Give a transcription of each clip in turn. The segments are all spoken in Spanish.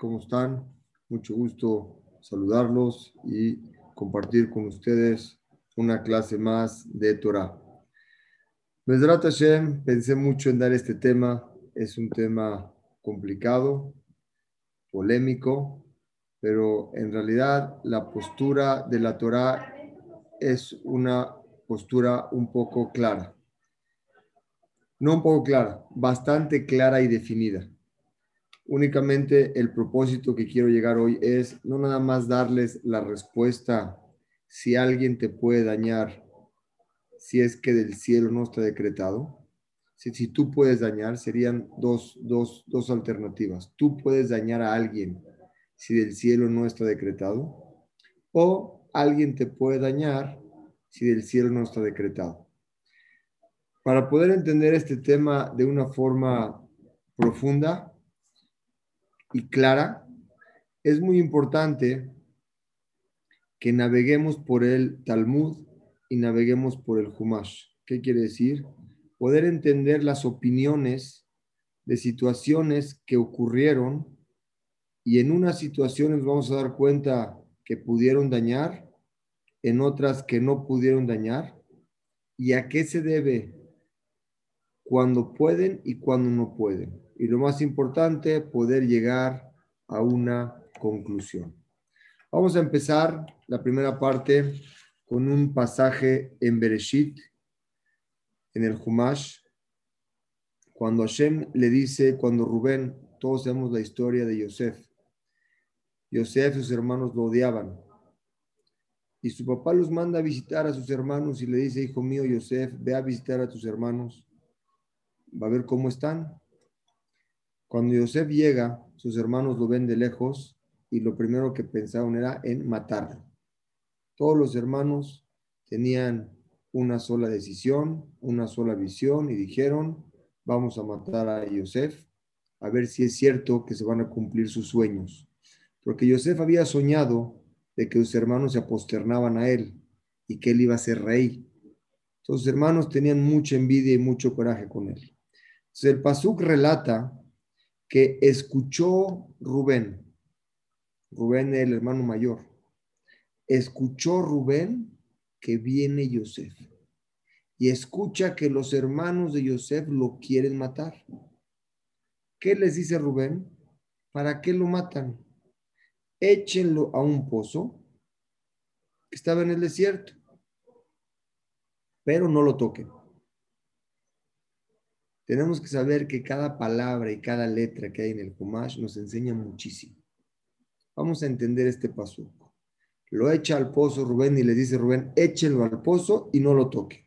¿Cómo están? Mucho gusto saludarlos y compartir con ustedes una clase más de Torah. Mesrat Hashem, pensé mucho en dar este tema. Es un tema complicado, polémico, pero en realidad la postura de la Torah es una postura un poco clara. No un poco clara, bastante clara y definida Únicamente el propósito que quiero llegar hoy es no nada más darles la respuesta si alguien te puede dañar, si es que del cielo no está decretado. Si, si tú puedes dañar, serían dos, dos, dos alternativas. Tú puedes dañar a alguien si del cielo no está decretado, o alguien te puede dañar si del cielo no está decretado. Para poder entender este tema de una forma profunda, y clara, es muy importante que naveguemos por el Talmud y naveguemos por el Humash. ¿Qué quiere decir? Poder entender las opiniones de situaciones que ocurrieron y en unas situaciones vamos a dar cuenta que pudieron dañar, en otras que no pudieron dañar, y a qué se debe cuando pueden y cuando no pueden y lo más importante, poder llegar a una conclusión. Vamos a empezar la primera parte con un pasaje en Bereshit, en el Humash, cuando Hashem le dice, cuando Rubén, todos sabemos la historia de Yosef. Yosef y sus hermanos lo odiaban. Y su papá los manda a visitar a sus hermanos y le dice, hijo mío, Yosef, ve a visitar a tus hermanos, va a ver cómo están. Cuando Yosef llega, sus hermanos lo ven de lejos y lo primero que pensaron era en matarlo. Todos los hermanos tenían una sola decisión, una sola visión y dijeron, vamos a matar a Yosef a ver si es cierto que se van a cumplir sus sueños. Porque Yosef había soñado de que sus hermanos se aposternaban a él y que él iba a ser rey. Sus hermanos tenían mucha envidia y mucho coraje con él. Entonces el Pasuk relata que escuchó Rubén, Rubén el hermano mayor, escuchó Rubén que viene Yosef y escucha que los hermanos de Yosef lo quieren matar. ¿Qué les dice Rubén? ¿Para qué lo matan? Échenlo a un pozo que estaba en el desierto, pero no lo toquen. Tenemos que saber que cada palabra y cada letra que hay en el Humash nos enseña muchísimo. Vamos a entender este paso. Lo echa al pozo Rubén y le dice Rubén, échenlo al pozo y no lo toque.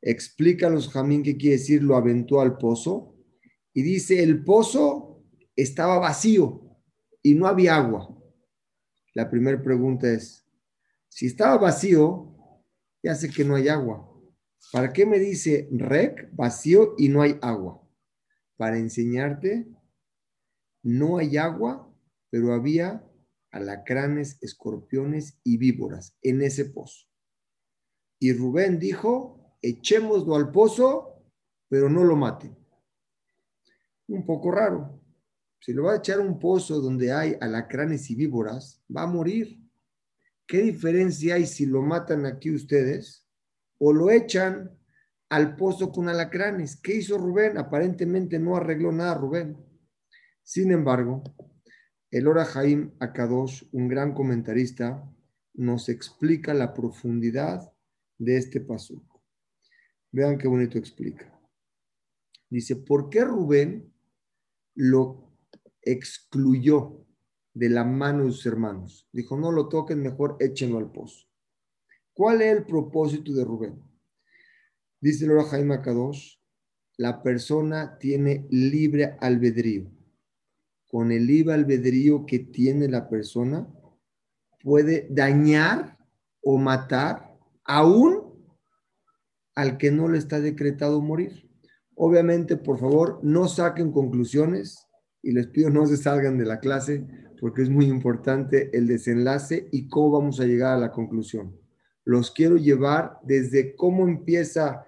Explica a los Jamín qué quiere decir, lo aventó al pozo y dice, el pozo estaba vacío y no había agua. La primera pregunta es, si estaba vacío, ya sé que no hay agua. ¿Para qué me dice rec, vacío y no hay agua? Para enseñarte, no hay agua, pero había alacranes, escorpiones y víboras en ese pozo. Y Rubén dijo, echémoslo al pozo, pero no lo maten. Un poco raro. Si lo va a echar a un pozo donde hay alacranes y víboras, va a morir. ¿Qué diferencia hay si lo matan aquí ustedes o lo echan al pozo con alacranes. ¿Qué hizo Rubén? Aparentemente no arregló nada Rubén. Sin embargo, el Ora Jaim Akadosh, un gran comentarista, nos explica la profundidad de este paso. Vean qué bonito explica. Dice, ¿por qué Rubén lo excluyó de la mano de sus hermanos? Dijo, no lo toquen, mejor échenlo al pozo. ¿Cuál es el propósito de Rubén? Dice el Jaime Kadosh, la persona tiene libre albedrío. Con el libre albedrío que tiene la persona, puede dañar o matar aún al que no le está decretado morir. Obviamente, por favor, no saquen conclusiones y les pido no se salgan de la clase porque es muy importante el desenlace y cómo vamos a llegar a la conclusión los quiero llevar desde cómo empieza,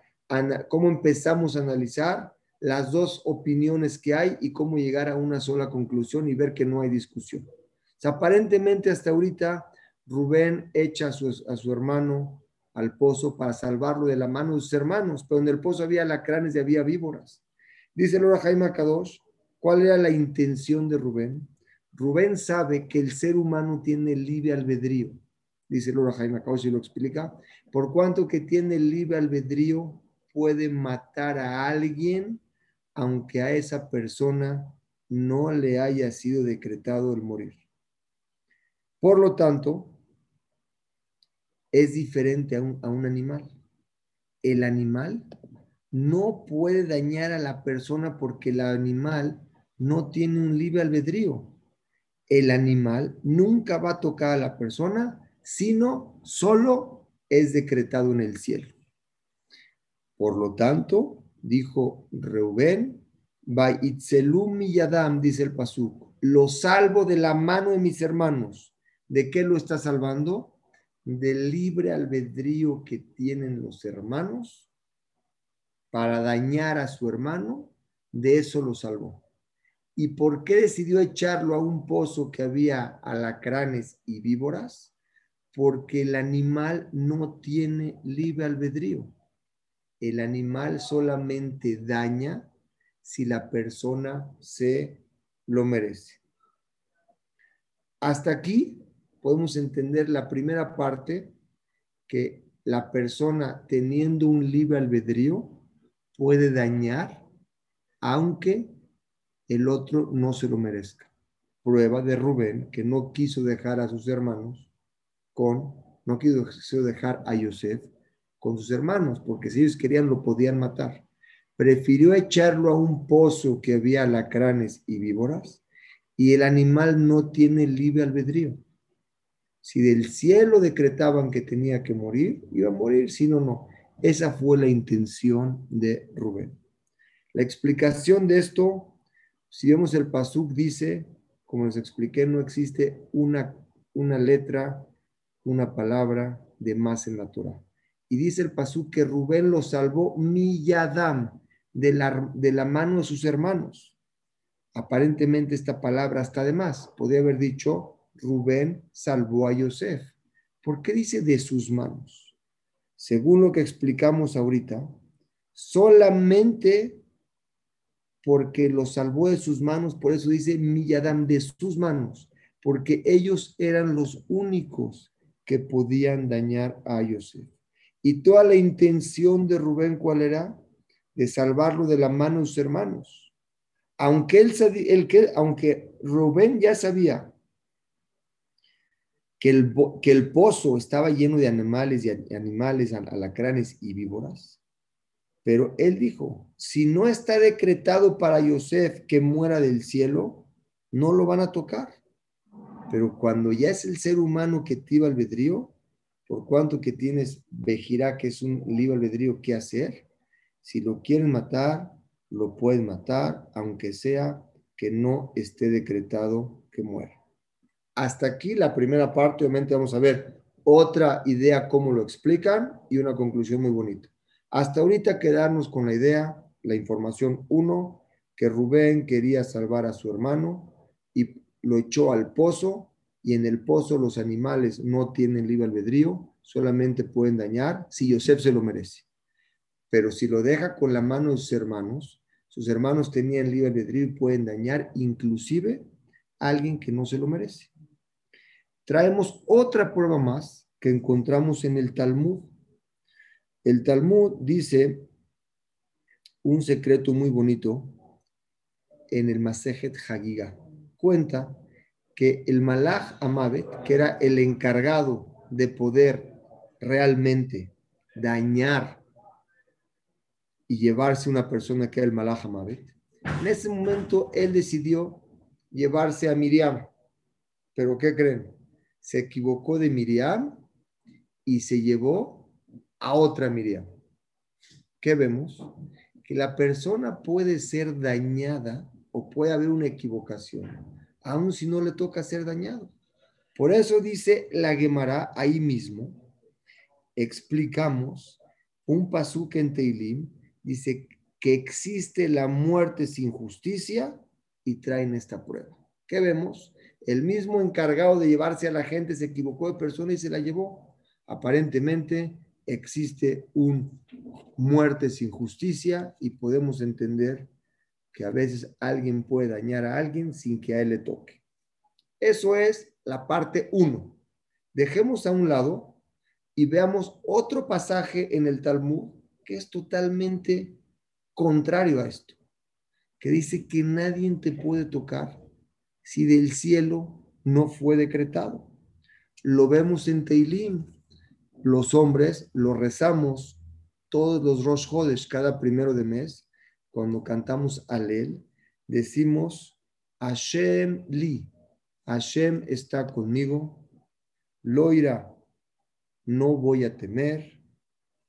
cómo empezamos a analizar las dos opiniones que hay y cómo llegar a una sola conclusión y ver que no hay discusión. aparentemente hasta ahorita Rubén echa a su, hermano al pozo para salvarlo de la mano de sus hermanos, pero en el pozo había lacranes y había víboras. Dice Lora Jaime Kadosh, ¿cuál era la intención de Rubén? Rubén sabe que el ser humano tiene libre albedrío, dice Lora Jaime y lo explica, por cuanto que tiene libre albedrío, puede matar a alguien aunque a esa persona no le haya sido decretado el morir. Por lo tanto, es diferente a un, animal. El animal no puede dañar a la persona porque el animal no tiene un libre albedrío. El animal nunca va a tocar a la persona, sino solo es decretado en el cielo. Por lo tanto, dijo Reubén, y Yadam, dice el Pasuk, lo salvo de la mano de mis hermanos. ¿De qué lo está salvando? del libre albedrío que tienen los hermanos para dañar a su hermano, de eso lo salvó. ¿Y por qué decidió echarlo a un pozo que había alacranes y víboras? Porque el animal no tiene libre albedrío. El animal solamente daña si la persona se lo merece. Hasta aquí podemos entender la primera parte, que la persona teniendo un libre albedrío puede dañar aunque el otro no se lo merezca. Prueba de Rubén que no quiso dejar a sus hermanos con, no quiso dejar a Yosef con sus hermanos, porque si ellos querían lo podían matar. Prefirió echarlo a un pozo que había alacranes y víboras y el animal no tiene libre albedrío. Si del cielo decretaban que tenía que morir, iba a morir, si no, no. Esa fue la intención de Rubén. La explicación de esto, si vemos el Pasuk, dice, como les expliqué, no existe una, una letra, una palabra de más en la Torah. Y dice el Pasuk que Rubén lo salvó Miyadam, de la, de la mano de sus hermanos. Aparentemente esta palabra está de más. Podría haber dicho Rubén salvó a Yosef. ¿Por qué dice de sus manos? Según lo que explicamos ahorita, solamente porque lo salvó de sus manos, por eso dice Milladam de sus manos, porque ellos eran los únicos que podían dañar a Yosef. Y toda la intención de Rubén, ¿cuál era? De salvarlo de la mano de sus hermanos. Aunque, él, el que, aunque Rubén ya sabía que el, que el pozo estaba lleno de animales y animales, alacranes y víboras. Pero él dijo, si no está decretado para Yosef que muera del cielo, no lo van a tocar. Pero cuando ya es el ser humano que tiba albedrío, por cuanto que tienes Bejirá, que es un libre albedrío, ¿qué hacer? Si lo quieren matar, lo pueden matar, aunque sea que no esté decretado que muera. Hasta aquí la primera parte, obviamente vamos a ver otra idea cómo lo explican y una conclusión muy bonita. Hasta ahorita quedarnos con la idea, la información uno, que Rubén quería salvar a su hermano y lo echó al pozo y en el pozo los animales no tienen libre albedrío, solamente pueden dañar si Yosef se lo merece. Pero si lo deja con la mano de sus hermanos, sus hermanos tenían libre albedrío y pueden dañar inclusive a alguien que no se lo merece traemos otra prueba más que encontramos en el Talmud. El Talmud dice un secreto muy bonito en el Masejet Hagiga. Cuenta que el Malach Amavet, que era el encargado de poder realmente dañar y llevarse una persona que era el Malach Amavet, en ese momento él decidió llevarse a Miriam. Pero ¿qué creen? se equivocó de Miriam y se llevó a otra Miriam. ¿Qué vemos? Que la persona puede ser dañada o puede haber una equivocación, aun si no le toca ser dañado. Por eso dice la Gemara ahí mismo, explicamos un pasuk en Teilim, dice que existe la muerte sin justicia y traen esta prueba. ¿Qué vemos? El mismo encargado de llevarse a la gente se equivocó de persona y se la llevó. Aparentemente existe una muerte sin justicia y podemos entender que a veces alguien puede dañar a alguien sin que a él le toque. Eso es la parte 1. Dejemos a un lado y veamos otro pasaje en el Talmud que es totalmente contrario a esto, que dice que nadie te puede tocar si del cielo no fue decretado. Lo vemos en Teilim. Los hombres lo rezamos todos los Rosh Hodesh cada primero de mes. Cuando cantamos Alel, decimos Hashem li. Hashem está conmigo. Loira, no voy a temer.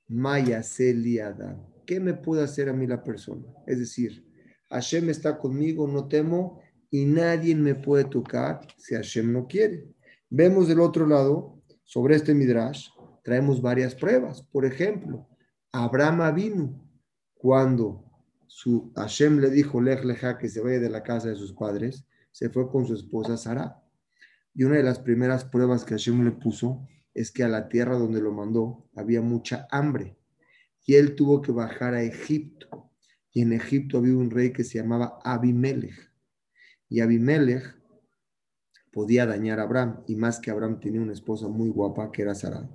Maya Adam. ¿Qué me puede hacer a mí la persona? Es decir, Hashem está conmigo, no temo y nadie me puede tocar si Hashem no quiere. Vemos del otro lado, sobre este Midrash, traemos varias pruebas. Por ejemplo, Abraham vino cuando su Hashem le dijo, Lech que se vaya de la casa de sus padres, se fue con su esposa Sara. Y una de las primeras pruebas que Hashem le puso es que a la tierra donde lo mandó había mucha hambre. Y él tuvo que bajar a Egipto. Y en Egipto había un rey que se llamaba Abimelech y Abimelech podía dañar a Abraham, y más que Abraham tenía una esposa muy guapa que era Sara.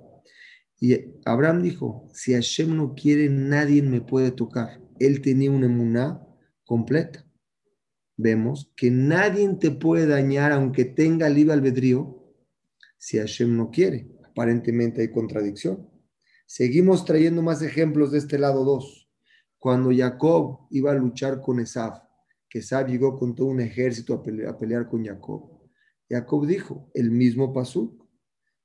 Y Abraham dijo, si Hashem no quiere, nadie me puede tocar. Él tenía una emuná completa. Vemos que nadie te puede dañar aunque tenga libre albedrío si Hashem no quiere. Aparentemente hay contradicción. Seguimos trayendo más ejemplos de este lado 2. Cuando Jacob iba a luchar con Esaf, que Sab llegó con todo un ejército a pelear, con Jacob. Jacob dijo, el mismo Pasuk,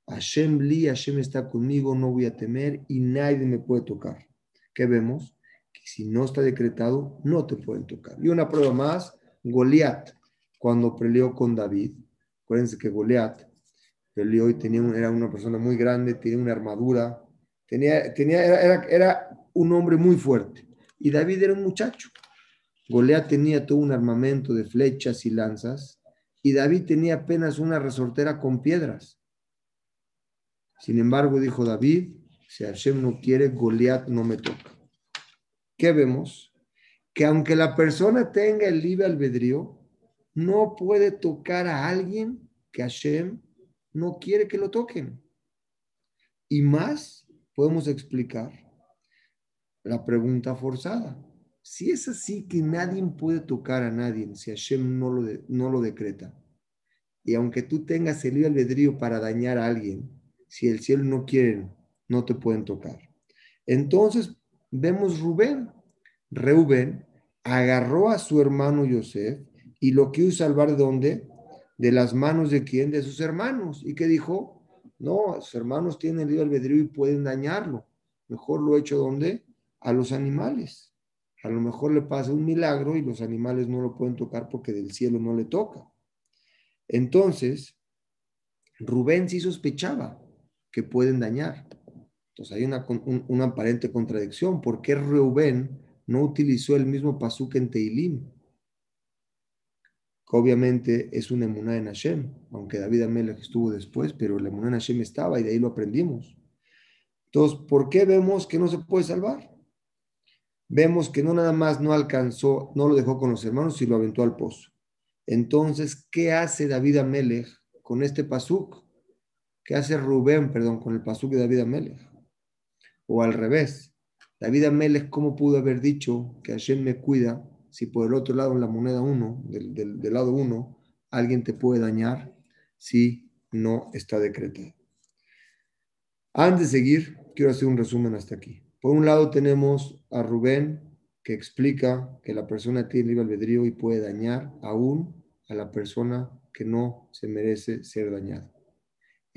Hashem li, Hashem está conmigo, no voy a temer y nadie me puede tocar. ¿Qué vemos? Si no está decretado, no te pueden tocar. Y una prueba más, Goliat, cuando peleó con David. Acuérdense que Goliat peleó y tenía era una persona muy grande, tenía una armadura, tenía, tenía, era, era un hombre muy fuerte. Y David era un muchacho. Goliat tenía todo un armamento de flechas y lanzas y David tenía apenas una resortera con piedras. Sin embargo, dijo David, si Hashem no quiere, Goliat no me toca. ¿Qué vemos? Que aunque la persona tenga el libre albedrío, no puede tocar a alguien que Hashem no quiere que lo toquen. Y más, podemos explicar la pregunta forzada. Si es así que nadie puede tocar a nadie si Hashem no lo, no lo decreta, y aunque tú tengas el libre albedrío para dañar a alguien, si el cielo no quiere, no te pueden tocar. Entonces vemos Rubén. Reuben agarró a su hermano Yosef y lo quiso salvar de dónde? De las manos de quién? De sus hermanos. ¿Y qué dijo? No, sus hermanos tienen el libre albedrío y pueden dañarlo. Mejor lo he hecho dónde? A los animales. A lo mejor le pasa un milagro y los animales no lo pueden tocar porque del cielo no le toca. Entonces, Rubén sí sospechaba que pueden dañar. Entonces hay una, aparente contradicción. ¿Por qué Rubén no utilizó el mismo pasuk en Teilim? Que obviamente es una emuná en Hashem, aunque David Amelech estuvo después, pero la emuná en Hashem estaba y de ahí lo aprendimos. Entonces, ¿por qué vemos que no se puede salvar? vemos que no nada más no alcanzó, no lo dejó con los hermanos, sino lo aventó al pozo. Entonces, ¿qué hace David Amelech con este pasuk? ¿Qué hace Rubén, perdón, con el pasuk de David Amelech? O al revés, David Amelech, ¿cómo pudo haber dicho que Hashem me cuida si por el otro lado, en la moneda 1, del, del lado 1, alguien te puede dañar si no está decretado? Antes de seguir, quiero hacer un resumen hasta aquí. Por un lado tenemos a Rubén que explica que la persona tiene libre albedrío y puede dañar aún a la persona que no se merece ser dañada.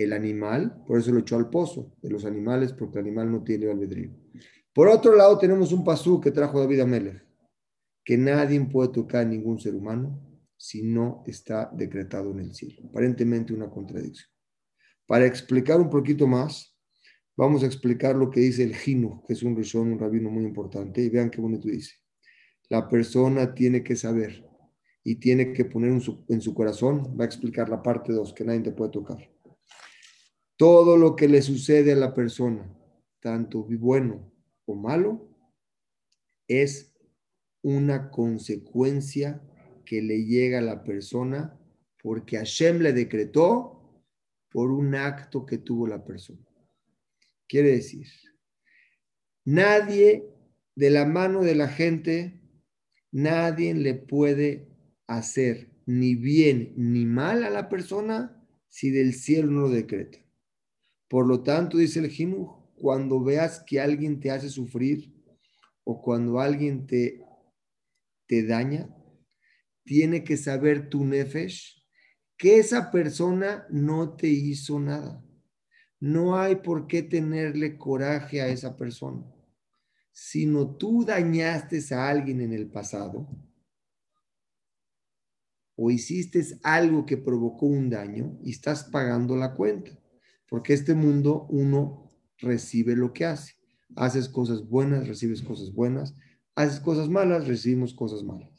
El animal, por eso lo echó al pozo de los animales, porque el animal no tiene albedrío. Por otro lado tenemos un pasú que trajo David Amelech, que nadie puede tocar a ningún ser humano si no está decretado en el cielo. Aparentemente una contradicción. Para explicar un poquito más, Vamos a explicar lo que dice el Jinu, que es un rishon, un rabino muy importante, y vean qué bonito dice. la persona tiene que saber y tiene que poner en su, en su corazón, va a explicar la parte 2, que nadie te puede tocar. Todo lo que le sucede a la persona, tanto bueno o malo, es una consecuencia que le llega a la persona porque Hashem le decretó por un acto que tuvo la persona. Quiere decir, nadie de la mano de la gente, nadie le puede hacer ni bien ni mal a la persona si del cielo no lo decreta. Por lo tanto, dice el Jinuj, cuando veas que alguien te hace sufrir o cuando alguien te, te daña, tiene que saber tu nefesh que esa persona no te hizo nada. No hay por qué tenerle coraje a esa persona. Sino tú dañaste a alguien en el pasado o hiciste algo que provocó un daño y estás pagando la cuenta. Porque este mundo uno recibe lo que hace. Haces cosas buenas, recibes cosas buenas. Haces cosas malas, recibimos cosas malas.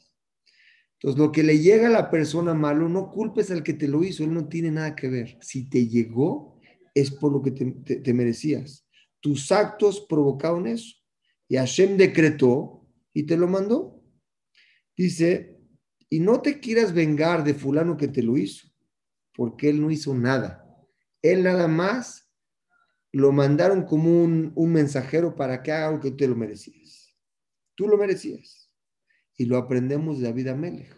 Entonces, lo que le llega a la persona malo, no culpes al que te lo hizo, él no tiene nada que ver. Si te llegó, es por lo que te, merecías. Tus actos provocaron eso. Y Hashem decretó y te lo mandó. Dice, y no te quieras vengar de fulano que te lo hizo, porque él no hizo nada. Él nada más lo mandaron como un, mensajero para que haga algo que te lo merecías. Tú lo merecías. Y lo aprendemos de David Amelech.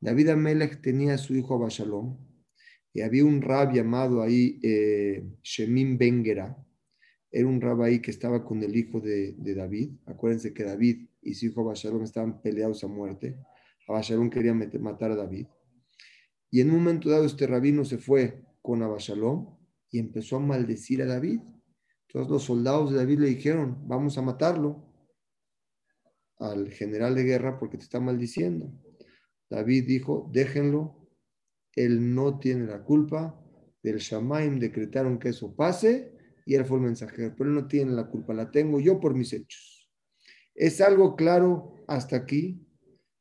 David Amelech tenía a su hijo Abashalom y había un rab llamado ahí eh, Shemim Bengera. Era un rab ahí que estaba con el hijo de, David. Acuérdense que David y su hijo Abashalom estaban peleados a muerte. Abashalom quería matar a David. Y en un momento dado este rabino se fue con Abashalom y empezó a maldecir a David. Entonces los soldados de David le dijeron, vamos a matarlo al general de guerra porque te está maldiciendo. David dijo, déjenlo, él no tiene la culpa, del Shamaim decretaron que eso pase y él fue el mensajero, pero él no tiene la culpa, la tengo yo por mis hechos. Es algo claro hasta aquí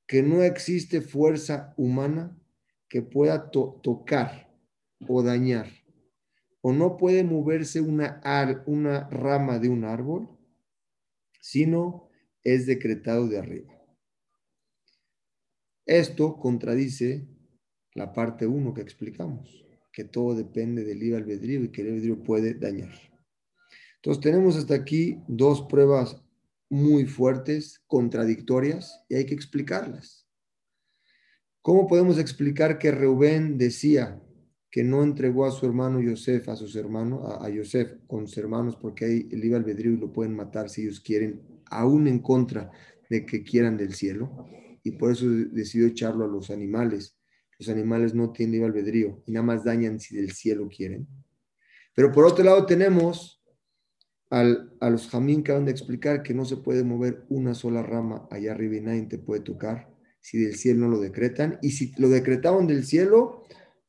que no existe fuerza humana que pueda tocar o dañar o no puede moverse una, una rama de un árbol, sino es decretado de arriba. Esto contradice la parte 1 que explicamos, que todo depende del libre albedrío y que el albedrío puede dañar. Entonces tenemos hasta aquí dos pruebas muy fuertes, contradictorias, y hay que explicarlas. ¿Cómo podemos explicar que Reubén decía que no entregó a su hermano Yosef, a sus hermanos, a, Yosef con sus hermanos, porque ahí el libre albedrío y lo pueden matar si ellos quieren, aún en contra de que quieran del cielo, y por eso decidió echarlo a los animales. Los animales no tienen libre albedrío y nada más dañan si del cielo quieren. Pero por otro lado tenemos al, a los jamín que van de explicar que no se puede mover una sola rama allá arriba y nadie te puede tocar si del cielo no lo decretan. Y si lo decretaban del cielo,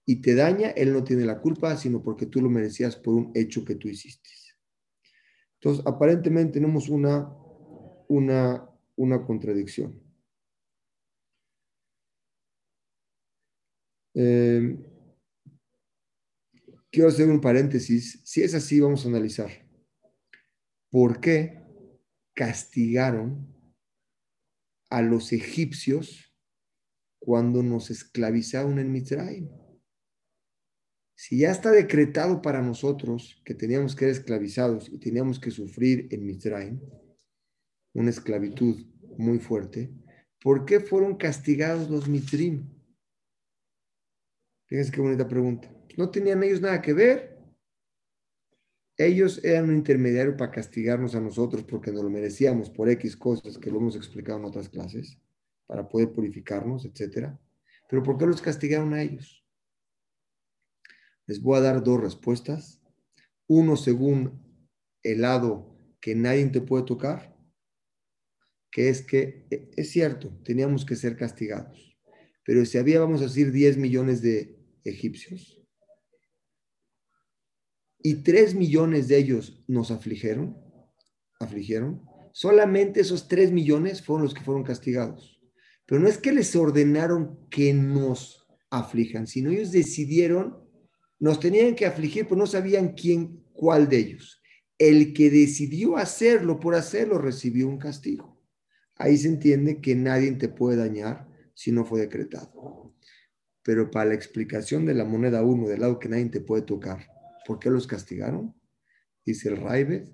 y te daña, él no tiene la culpa, sino porque tú lo merecías por un hecho que tú hiciste. Entonces, aparentemente tenemos una, una, una contradicción. Eh, quiero hacer un paréntesis. Si es así, vamos a analizar. ¿Por qué castigaron a los egipcios cuando nos esclavizaron en Mitzrayim? Si ya está decretado para nosotros que teníamos que ser esclavizados y teníamos que sufrir en Mitzrayim, una esclavitud muy fuerte, ¿por qué fueron castigados los Mitzrim? Fíjense qué bonita pregunta. No tenían ellos nada que ver. Ellos eran un intermediario para castigarnos a nosotros porque nos lo merecíamos por X cosas que lo hemos explicado en otras clases, para poder purificarnos, etc. Pero ¿por qué los castigaron a ellos? Les voy a dar dos respuestas. Uno según el lado que nadie te puede tocar, que es que e, es cierto, teníamos que ser castigados. Pero si había, vamos a decir, 10 millones de egipcios y 3 millones de ellos nos afligieron, afligieron, solamente esos 3 millones fueron los que fueron castigados. Pero no es que les ordenaron que nos aflijan, sino ellos decidieron, nos tenían que afligir, pero no sabían quién, cuál de ellos. El que decidió hacerlo por hacerlo recibió un castigo. Ahí se entiende que nadie te puede dañar si no fue decretado. Pero para la explicación de la moneda uno, del lado que nadie te puede tocar, ¿por qué los castigaron? Dice el Raibe,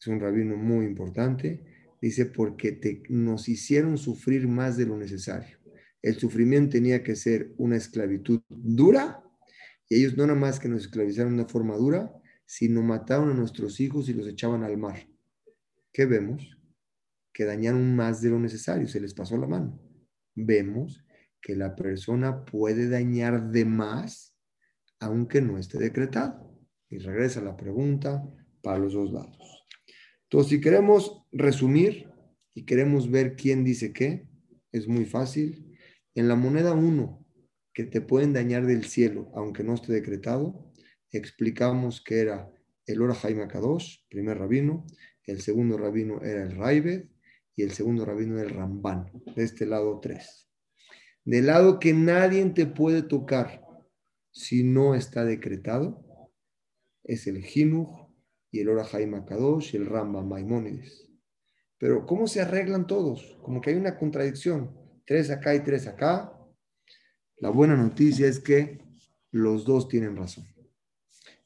es un rabino muy importante, dice porque te, nos hicieron sufrir más de lo necesario. El sufrimiento tenía que ser una esclavitud dura y ellos no nada más que nos esclavizaron de forma dura, sino mataron a nuestros hijos y los echaban al mar. ¿Qué vemos? Que dañaron más de lo necesario, se les pasó la mano. Vemos que la persona puede dañar de más aunque no esté decretado. Y regresa la pregunta para los dos lados. Entonces, si queremos resumir y queremos ver quién dice qué, es muy fácil. En la moneda 1, que te pueden dañar del cielo, aunque no esté decretado, explicamos que era el Ora Jaime Kadosh, primer rabino, el segundo rabino era el Raibed y el segundo rabino era el Ramban, de este lado 3. Del lado que nadie te puede tocar si no está decretado, es el Jinuj y el Ora Jaime Kadosh y el Rambam Maimónides. Pero ¿cómo se arreglan todos? Como que hay una contradicción. Tres acá y tres acá. La buena noticia es que los dos tienen razón.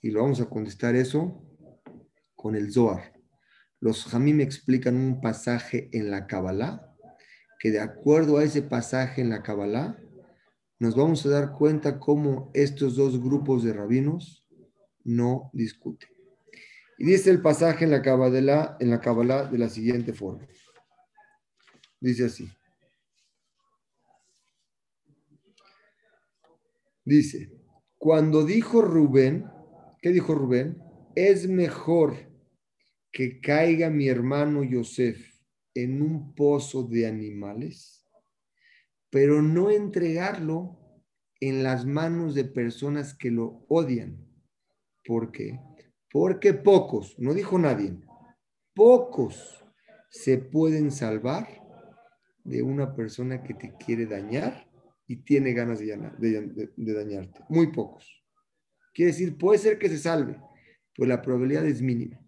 Y lo vamos a contestar eso con el Zohar. Los me explican un pasaje en la Kabbalah, que de acuerdo a ese pasaje en la Kabbalah, nos vamos a dar cuenta cómo estos dos grupos de rabinos no discuten. Y dice el pasaje en la Kabbalah, en la Kabbalah de la siguiente forma. Dice así. Dice, cuando dijo Rubén, ¿qué dijo Rubén? Es mejor que caiga mi hermano Yosef en un pozo de animales, pero no entregarlo en las manos de personas que lo odian. ¿Por qué? Porque pocos, no dijo nadie, pocos se pueden salvar de una persona que te quiere dañar y tiene ganas de, dañarte. Muy pocos. Quiere decir, puede ser que se salve, pues la probabilidad es mínima.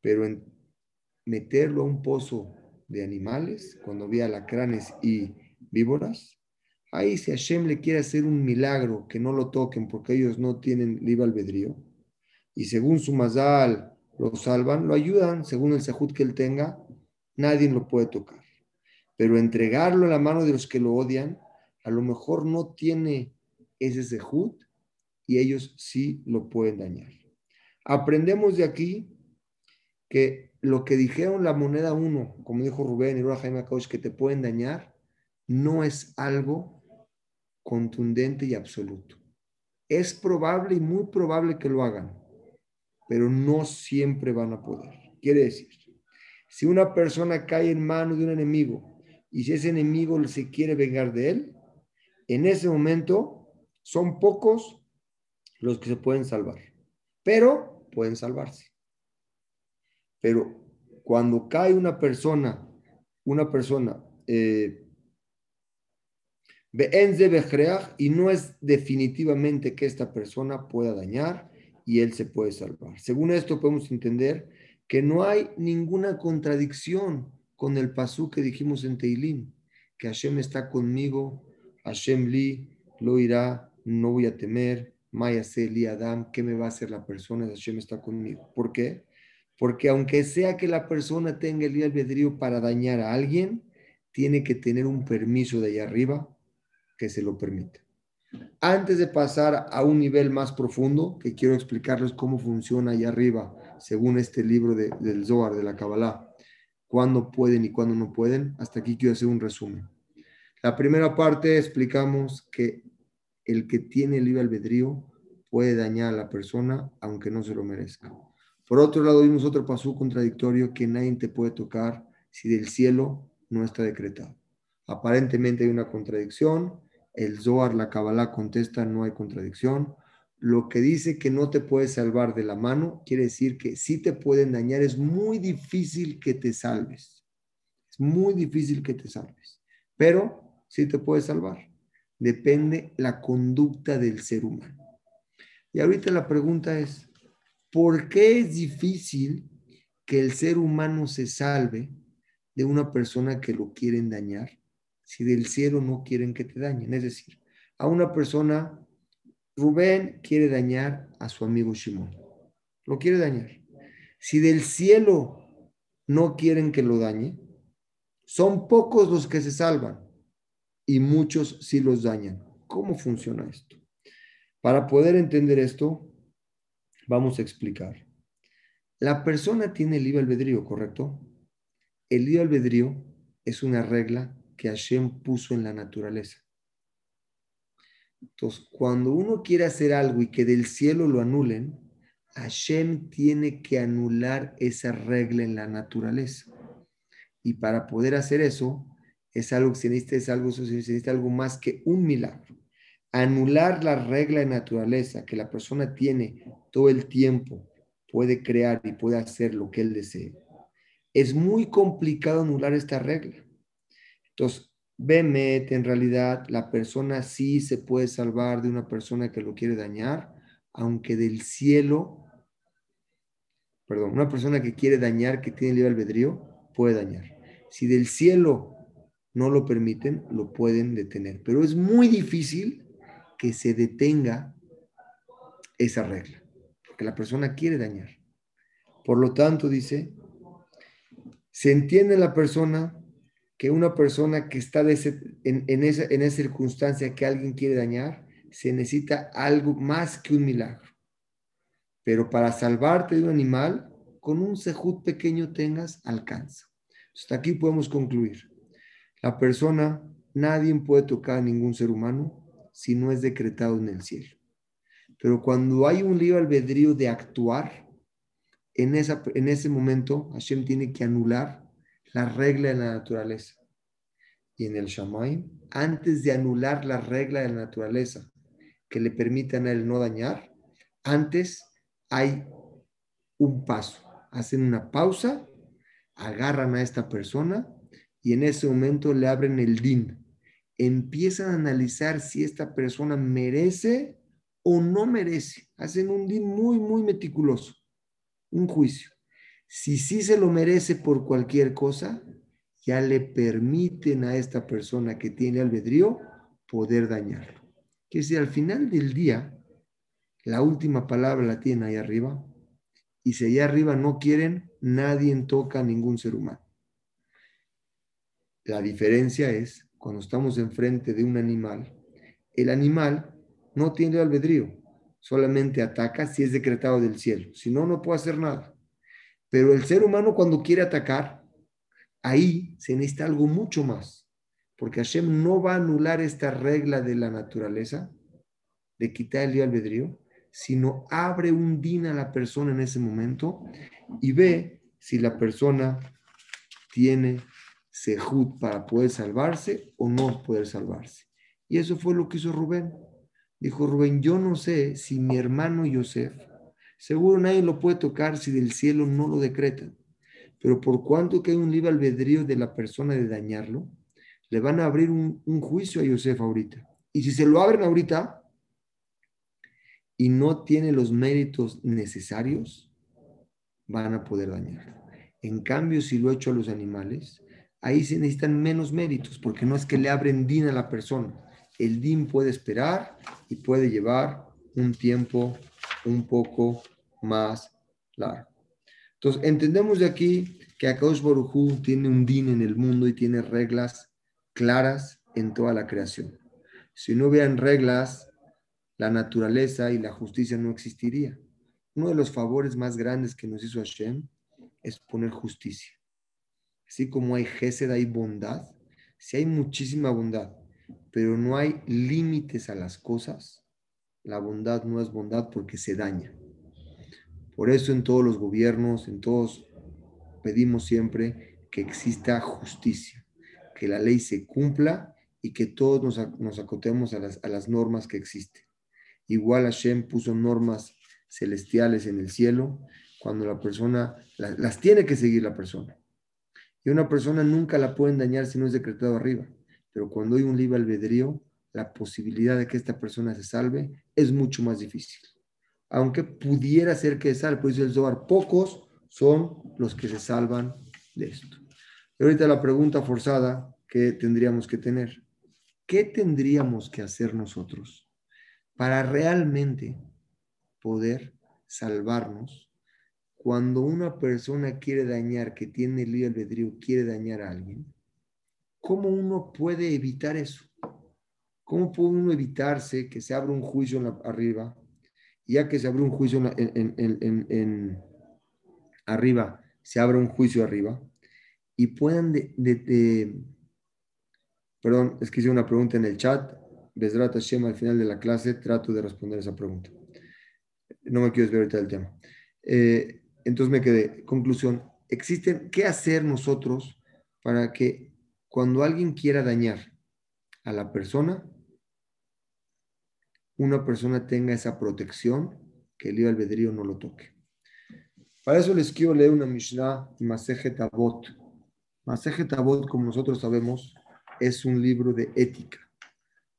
Pero en meterlo a un pozo de animales, cuando ve alacranes y víboras, ahí si Hashem le quiere hacer un milagro, que no lo toquen porque ellos no tienen libre albedrío, y según su mazal lo salvan, lo ayudan, según el sahut que él tenga, nadie lo puede tocar. Pero entregarlo en la mano de los que lo odian, a lo mejor no tiene ese sahut y ellos sí lo pueden dañar. Aprendemos de aquí que lo que dijeron la moneda uno, como dijo Rubén y Rura Jaime que te pueden dañar, no es algo contundente y absoluto. Es probable y muy probable que lo hagan, pero no siempre van a poder. Quiere decir, si una persona cae en manos de un enemigo y si ese enemigo se quiere vengar de él, en ese momento son pocos los que se pueden salvar, pero pueden salvarse. Pero cuando cae una persona, una persona, eh, y no es definitivamente que esta persona pueda dañar, y él se puede salvar. Según esto podemos entender que no hay ninguna contradicción con el pasú que dijimos en Teilín, que Hashem está conmigo, Hashem li, lo irá, no voy a temer, Maya li Adam, ¿qué me va a hacer la persona? Hashem está conmigo. ¿Por qué? Porque aunque sea que la persona tenga el albedrío para dañar a alguien, tiene que tener un permiso de allá arriba que se lo permita. Antes de pasar a un nivel más profundo, que quiero explicarles cómo funciona allá arriba, según este libro del Zohar, de la Kabbalah, cuándo pueden y cuándo no pueden, hasta aquí quiero hacer un resumen. La primera parte explicamos que el que tiene el libre albedrío puede dañar a la persona aunque no se lo merezca. Por otro lado, vimos otro paso contradictorio que nadie te puede tocar si del cielo no está decretado. Aparentemente hay una contradicción, el Zohar, la Kabbalah contesta, no hay contradicción. Lo que dice que no te puedes salvar de la mano, quiere decir que si te pueden dañar, es muy difícil que te salves. Es muy difícil que te salves. pero sí te puede salvar. Depende la conducta del ser humano. Y ahorita la pregunta es, ¿por qué es difícil que el ser humano se salve de una persona que lo quieren dañar si del cielo no quieren que te dañen? Es decir, a una persona, Rubén quiere dañar a su amigo Shimon, lo quiere dañar. Si del cielo no quieren que lo dañe, son pocos los que se salvan y muchos sí los dañan. ¿Cómo funciona esto? Para poder entender esto, vamos a explicar. La persona tiene el libre albedrío, ¿correcto? El libre albedrío es una regla que Hashem puso en la naturaleza. Entonces, cuando uno quiere hacer algo y que del cielo lo anulen, Hashem tiene que anular esa regla en la naturaleza. Y para poder hacer eso, es algo que es algo, se necesita algo más que un milagro. Anular la regla de naturaleza que la persona tiene todo el tiempo, puede crear y puede hacer lo que él desee. Es muy complicado anular esta regla. Entonces, Bemet, en realidad, la persona sí se puede salvar de una persona que lo quiere dañar, aunque del cielo perdón, una persona que quiere dañar, que tiene libre albedrío, puede dañar. Si del cielo no lo permiten, lo pueden detener. Pero es muy difícil que se detenga esa regla, porque la persona quiere dañar. Por lo tanto, dice, se entiende en la persona que una persona que está en, esa, en esa circunstancia que alguien quiere dañar, se necesita algo más que un milagro. Pero para salvarte de un animal, con un sejut pequeño tengas, alcanza. Hasta aquí podemos concluir. La persona, nadie puede tocar a ningún ser humano si no es decretado en el cielo. Pero cuando hay un libre albedrío de actuar, en, esa, en ese momento Hashem tiene que anular la regla de la naturaleza. Y en el Shammai, antes de anular la regla de la naturaleza que le permitan a él no dañar, antes hay un paso. Hacen una pausa, agarran a esta persona y en ese momento le abren el DIN. Empiezan a analizar si esta persona merece o no merece. Hacen un DIN muy, muy meticuloso, un juicio. Si sí se lo merece por cualquier cosa, ya le permiten a esta persona que tiene albedrío poder dañarlo. Que si al final del día la última palabra la tiene ahí arriba. Y si allá arriba no quieren, nadie toca a ningún ser humano. La diferencia es cuando estamos enfrente de un animal, el animal no tiene albedrío, solamente ataca si es decretado del cielo, si no, no puede hacer nada. Pero el ser humano cuando quiere atacar, ahí se necesita algo mucho más, porque Hashem no va a anular esta regla de la naturaleza de quitar el albedrío, sino abre un din a la persona en ese momento y ve si la persona tiene sejud para poder salvarse o no poder salvarse. Y eso fue lo que hizo Rubén. Dijo Rubén, yo no sé si mi hermano Yosef, seguro nadie lo puede tocar si del cielo no lo decretan, pero por cuanto que hay un libre albedrío de la persona de dañarlo, le van a abrir un, un juicio a Yosef ahorita. Y si se lo abren ahorita, y no tiene los méritos necesarios, van a poder dañarlo. En cambio, si lo he hecho a los animales, ahí se necesitan menos méritos, porque no es que le abren DIN a la persona. El DIN puede esperar y puede llevar un tiempo un poco más largo. Entonces, entendemos de aquí que Akadosh Baruj tiene un DIN en el mundo y tiene reglas claras en toda la creación. Si no hubieran reglas, la naturaleza y la justicia no existiría. Uno de los favores más grandes que nos hizo Hashem es poner justicia. Así como hay gesed, hay bondad. Si hay muchísima bondad, pero no hay límites a las cosas, la bondad no es bondad porque se daña. Por eso en todos los gobiernos, en todos, pedimos siempre que exista justicia, que la ley se cumpla y que todos nos, acotemos a las, a las normas que existen. Igual Hashem puso normas celestiales en el cielo cuando la persona las, tiene que seguir la persona. Y una persona nunca la pueden dañar si no es decretado arriba. Pero cuando hay un libre albedrío, la posibilidad de que esta persona se salve es mucho más difícil. Aunque pudiera ser que se salve, por eso el Zohar, pocos son los que se salvan de esto. Y ahorita la pregunta forzada que tendríamos que tener, ¿qué tendríamos que hacer nosotros para realmente poder salvarnos cuando una persona quiere dañar, que tiene el albedrío, quiere dañar a alguien? ¿Cómo uno puede evitar eso? ¿Cómo puede uno evitarse que se abra un juicio arriba? Ya que se abre un juicio en, arriba, se abra un juicio arriba y puedan de, perdón, es que hice una pregunta en el chat. Besrat Hashem, al final de la clase trato de responder esa pregunta. No me quiero desviar ahorita del tema. Eh, entonces me quedé. Conclusión. Existen, ¿qué hacer nosotros para que cuando alguien quiera dañar a la persona, una persona tenga esa protección, que el libre albedrío no lo toque. Para eso les quiero leer una Mishnah, Masejet Avot. Masejet Avot, como nosotros sabemos, es un libro de ética,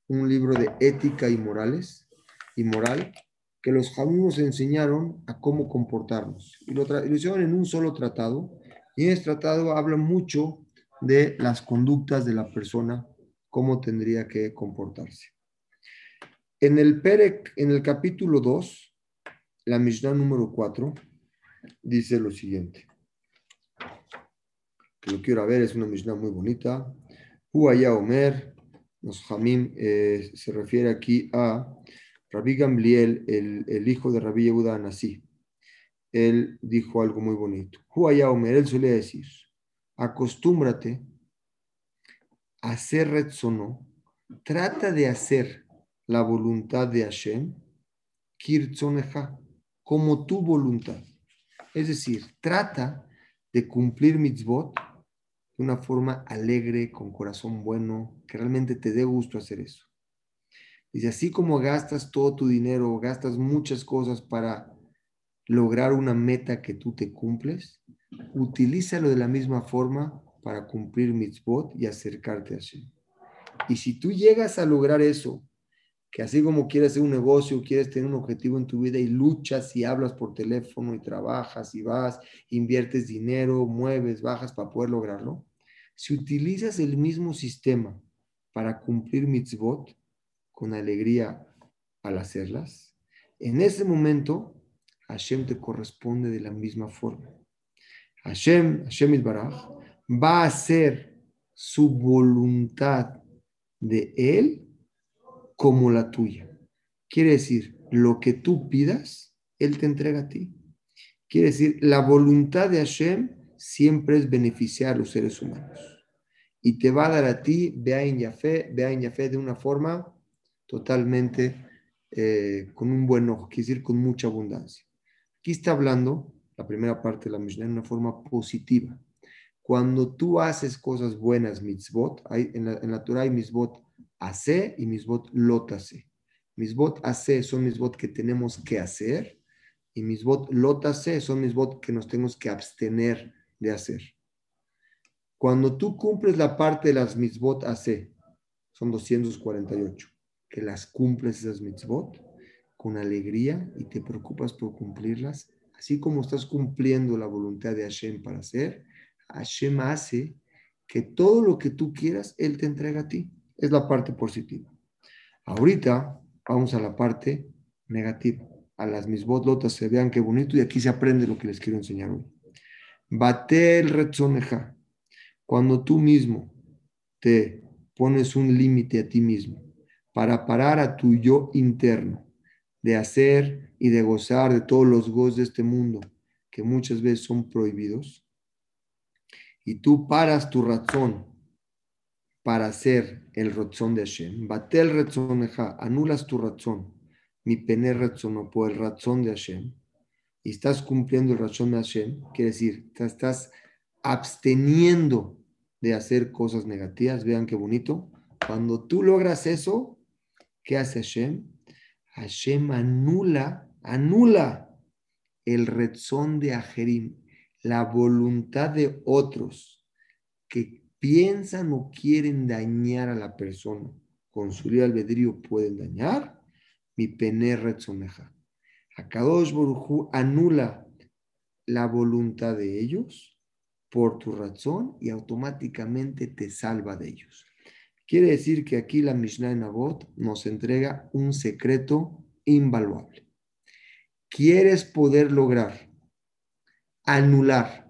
un libro de ética y morales y moral que los nos enseñaron a cómo comportarnos. Y lo, hicieron en un solo tratado. Y en este tratado habla mucho de las conductas de la persona, cómo tendría que comportarse. En el, Perec, en el capítulo 2, la Mishnah número 4, dice lo siguiente. Lo quiero ver, es una Mishnah muy bonita. Huaya Omer, los Hamim, eh, se refiere aquí a Rabbi Gamliel, el, hijo de Rabbi Yehuda Anasí. Él dijo algo muy bonito. Omer, él suele decir, acostúmbrate a hacer retzono, trata de hacer la voluntad de Hashem, kirtzoneja, como tu voluntad. Es decir, trata de cumplir mitzvot de una forma alegre, con corazón bueno, que realmente te dé gusto hacer eso. Dice, así como gastas todo tu dinero, gastas muchas cosas para lograr una meta que tú te cumples, utilízalo de la misma forma para cumplir mitzvot y acercarte a Hashem. Y si tú llegas a lograr eso que así como quieres hacer un negocio, quieres tener un objetivo en tu vida y luchas y hablas por teléfono y trabajas y vas, inviertes dinero, mueves, bajas para poder lograrlo, si utilizas el mismo sistema para cumplir mitzvot con alegría al hacerlas, en ese momento Hashem te corresponde de la misma forma. Hashem, Hashem Baraj, va a hacer su voluntad de Él como la tuya. Quiere decir, lo que tú pidas, Él te entrega a ti. Quiere decir, la voluntad de Hashem siempre es beneficiar a los seres humanos. Y te va a dar a ti, vea en Yafé, vea en Yafé de una forma totalmente eh, con un buen ojo, quiere decir con mucha abundancia. Aquí está hablando, la primera parte de la Mishnah, en una forma positiva. Cuando tú haces cosas buenas, mitzvot, hay, en, la, en la Torah hay mitzvot hace y mis bot lotase. Mis bot hace son mis bot que tenemos que hacer y mis bot lotase son mis bot que nos tenemos que abstener de hacer. Cuando tú cumples la parte de las mitzvot hace, son 248, que las cumples esas mitzvot con alegría y te preocupas por cumplirlas, así como estás cumpliendo la voluntad de Hashem para hacer, Hashem hace que todo lo que tú quieras, Él te entrega a ti. Es la parte positiva. Ahorita vamos a la parte negativa. A las mis lotas se vean qué bonito y aquí se aprende lo que les quiero enseñar hoy. Batel retzoneja. Cuando tú mismo te pones un límite a ti mismo para parar a tu yo interno de hacer y de gozar de todos los gozos de este mundo que muchas veces son prohibidos, y tú paras tu razón para hacer el razón de Hashem. Batel ratzoneja, anulas tu razón, mi pene razón por el razón de Hashem, y estás cumpliendo el razón de Hashem, quiere decir, te estás absteniendo de hacer cosas negativas. Vean qué bonito. Cuando tú logras eso, ¿qué hace Hashem? Hashem anula, anula el razón de Ajerim, la voluntad de otros que piensan o quieren dañar a la persona, con su libre albedrío pueden dañar, mi pene retzoneja. Akadosh Borujú anula la voluntad de ellos por tu razón y automáticamente te salva de ellos. Quiere decir que aquí la Mishnah en Abot nos entrega un secreto invaluable. ¿Quieres poder lograr anular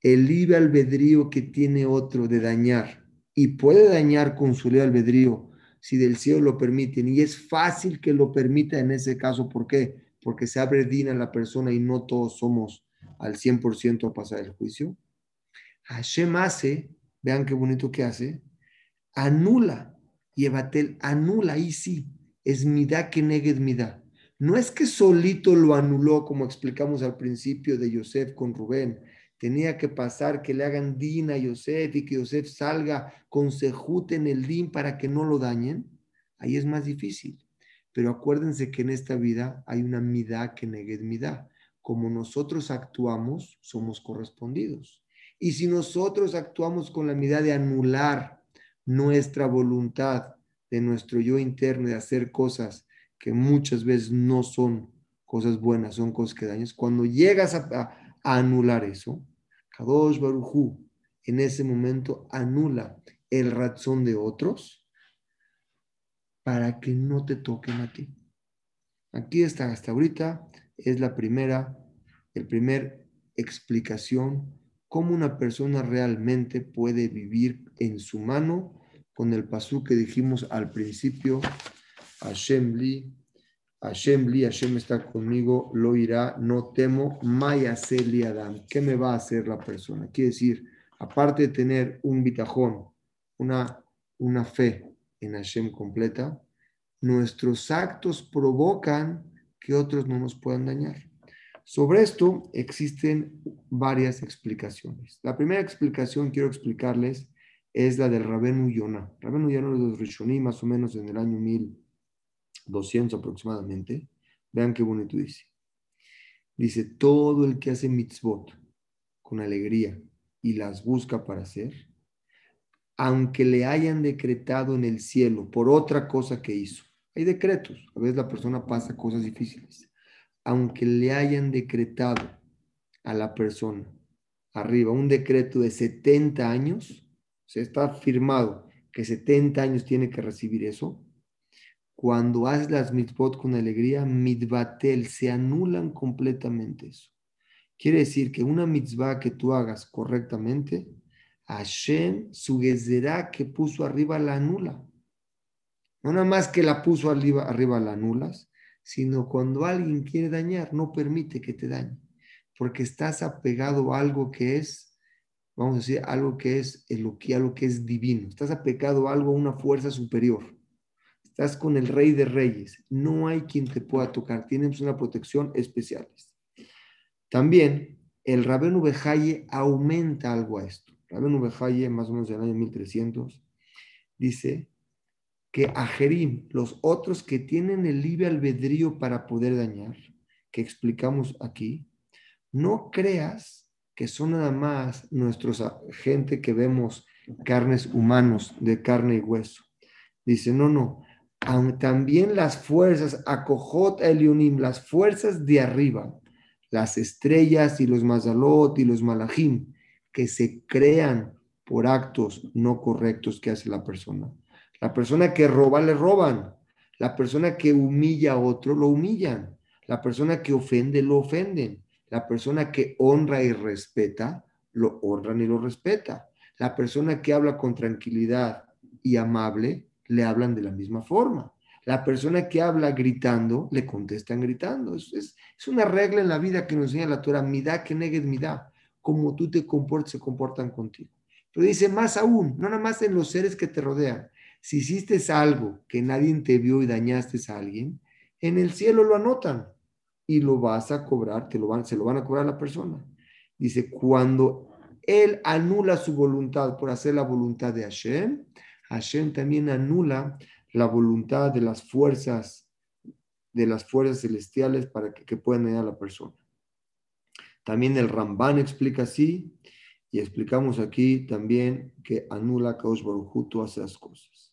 el libre albedrío que tiene otro de dañar y puede dañar con su libre albedrío si del cielo lo permiten y es fácil que lo permita en ese caso, ¿por qué? Porque se abre dina la persona y no todos somos al 100% a pasar el juicio. Hashem hace, vean qué bonito que hace, anula, y Ebatel anula, ahí sí, es midá que negue midá. No es que solito lo anuló, como explicamos al principio de Yosef con Rubén. Tenía que pasar que le hagan din a Yosef y que Yosef salga con sejut en el din para que no lo dañen. Ahí es más difícil. Pero acuérdense que en esta vida hay una midá que negue midá como nosotros actuamos, somos correspondidos. Y si nosotros actuamos con la medida de anular nuestra voluntad de nuestro yo interno de hacer cosas que muchas veces no son cosas buenas, son cosas que dañas, cuando llegas a, anular eso, Kadosh Barujú en ese momento anula el razón de otros para que no te toquen a ti. Aquí está, hasta ahorita es la primera, el primer explicación cómo una persona realmente puede vivir en su mano con el pasú que dijimos al principio, Hashem li, Hashem li, Hashem está conmigo, lo irá, no temo, maya li adam. ¿Qué me va a hacer la persona? Quiere decir, aparte de tener un bitajón, una, una fe en Hashem completa, nuestros actos provocan que otros no nos puedan dañar. Sobre esto existen varias explicaciones. La primera explicación quiero explicarles es la del Rabenu Yonah. Rabenu Yonah de los Rishonim, más o menos en el año 1200 aproximadamente. Vean qué bonito dice. Dice, todo el que hace mitzvot con alegría y las busca para hacer, aunque le hayan decretado en el cielo por otra cosa que hizo, hay decretos. A veces la persona pasa cosas difíciles. Aunque le hayan decretado a la persona arriba un decreto de 70 años, se está firmado que 70 años tiene que recibir eso. Cuando haces las mitzvot con alegría, mitbatel, se anulan completamente eso. Quiere decir que una mitzvah que tú hagas correctamente, Hashem, su gezerá que puso arriba la anula. No nada más que la puso arriba, arriba la anulas, sino cuando alguien quiere dañar, no permite que te dañe, porque estás apegado a algo que es, vamos a decir, algo que es algo que es divino. Estás apegado a algo, a una fuerza superior. Estás con el rey de reyes. No hay quien te pueda tocar. Tienes una protección especial. También el Rabenu Bejaye aumenta algo a esto. Rabenu Bejaye, más o menos del año 1300, dice que Ajerim, los otros que tienen el libre albedrío para poder dañar, que explicamos aquí, no creas que son nada más nuestros gente que vemos carnes humanos de carne y hueso. Dice, no, no, también las fuerzas, Akojot Elionim, las fuerzas de arriba, las estrellas y los mazalot y los malachim, que se crean por actos no correctos que hace la persona la persona que roba, le roban. La persona que humilla a otro, lo humillan. La persona que ofende, lo ofenden. La persona que honra y respeta, lo honran y lo respeta. La persona que habla con tranquilidad y amable, le hablan de la misma forma. La persona que habla gritando, le contestan gritando. Es, una regla en la vida que nos enseña la Torah, midá que negues midá. Como tú te comportas, se comportan contigo. Pero dice más aún, no nada más en los seres que te rodean, si hiciste algo que nadie te vio y dañaste a alguien, en el cielo lo anotan y lo vas a cobrar, se lo van a cobrar a la persona. Dice, cuando él anula su voluntad por hacer la voluntad de Hashem, Hashem también anula la voluntad de las fuerzas, de las fuerzas celestiales para que, puedan ir a la persona. También el Ramban explica así, Y explicamos aquí también que anula Kaush Baruj hace las cosas.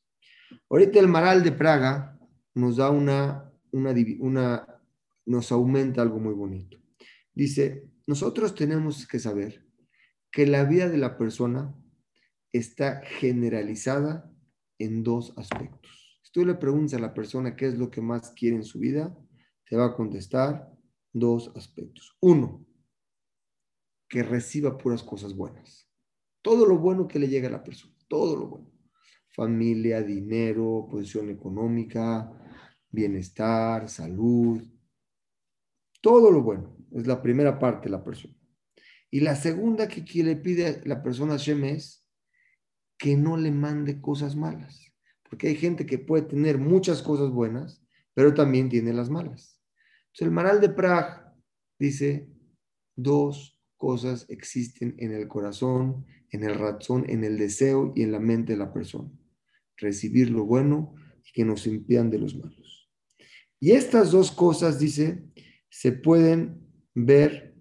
Ahorita el Maral de Praga nos da una, una, nos aumenta algo muy bonito. Dice, nosotros tenemos que saber que la vida de la persona está generalizada en dos aspectos. Si tú le preguntas a la persona qué es lo que más quiere en su vida, te va a contestar dos aspectos. Uno, que reciba puras cosas buenas. Todo lo bueno que le llega a la persona, todo lo bueno. Familia, dinero, posición económica, bienestar, salud, todo lo bueno. Es la primera parte de la persona. Y la segunda que le pide la persona a Shem es que no le mande cosas malas. Porque hay gente que puede tener muchas cosas buenas, pero también tiene las malas. Entonces el Maral de Prag dice, dos cosas existen en el corazón, en el razón, en el deseo y en la mente de la persona. Recibir lo bueno y que nos impidan de los malos. Y estas dos cosas, dice, se pueden ver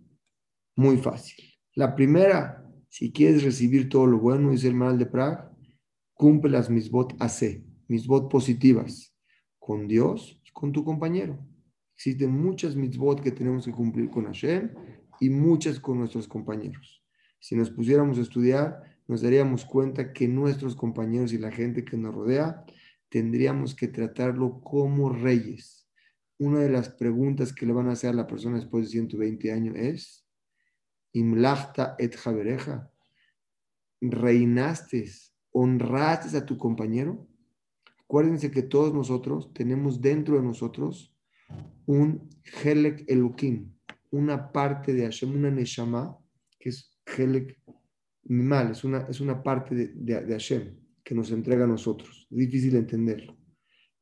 muy fácil. La primera, si quieres recibir todo lo bueno, dice el mal de Praga, cumple las misbot AC, misbot positivas, con Dios y con tu compañero. Existen muchas misbot que tenemos que cumplir con Hashem y muchas con nuestros compañeros. Si nos pusiéramos a estudiar, nos daríamos cuenta que nuestros compañeros y la gente que nos rodea tendríamos que tratarlo como reyes. Una de las preguntas que le van a hacer a la persona después de 120 años es, Imlachta et javereja, reinaste, honraste a tu compañero. Acuérdense que todos nosotros tenemos dentro de nosotros un Helek Elukim, una parte de Hashem, una Neshama, que es Helek Mimal, es una, es una parte de, de, Hashem que nos entrega a nosotros. Es difícil entenderlo.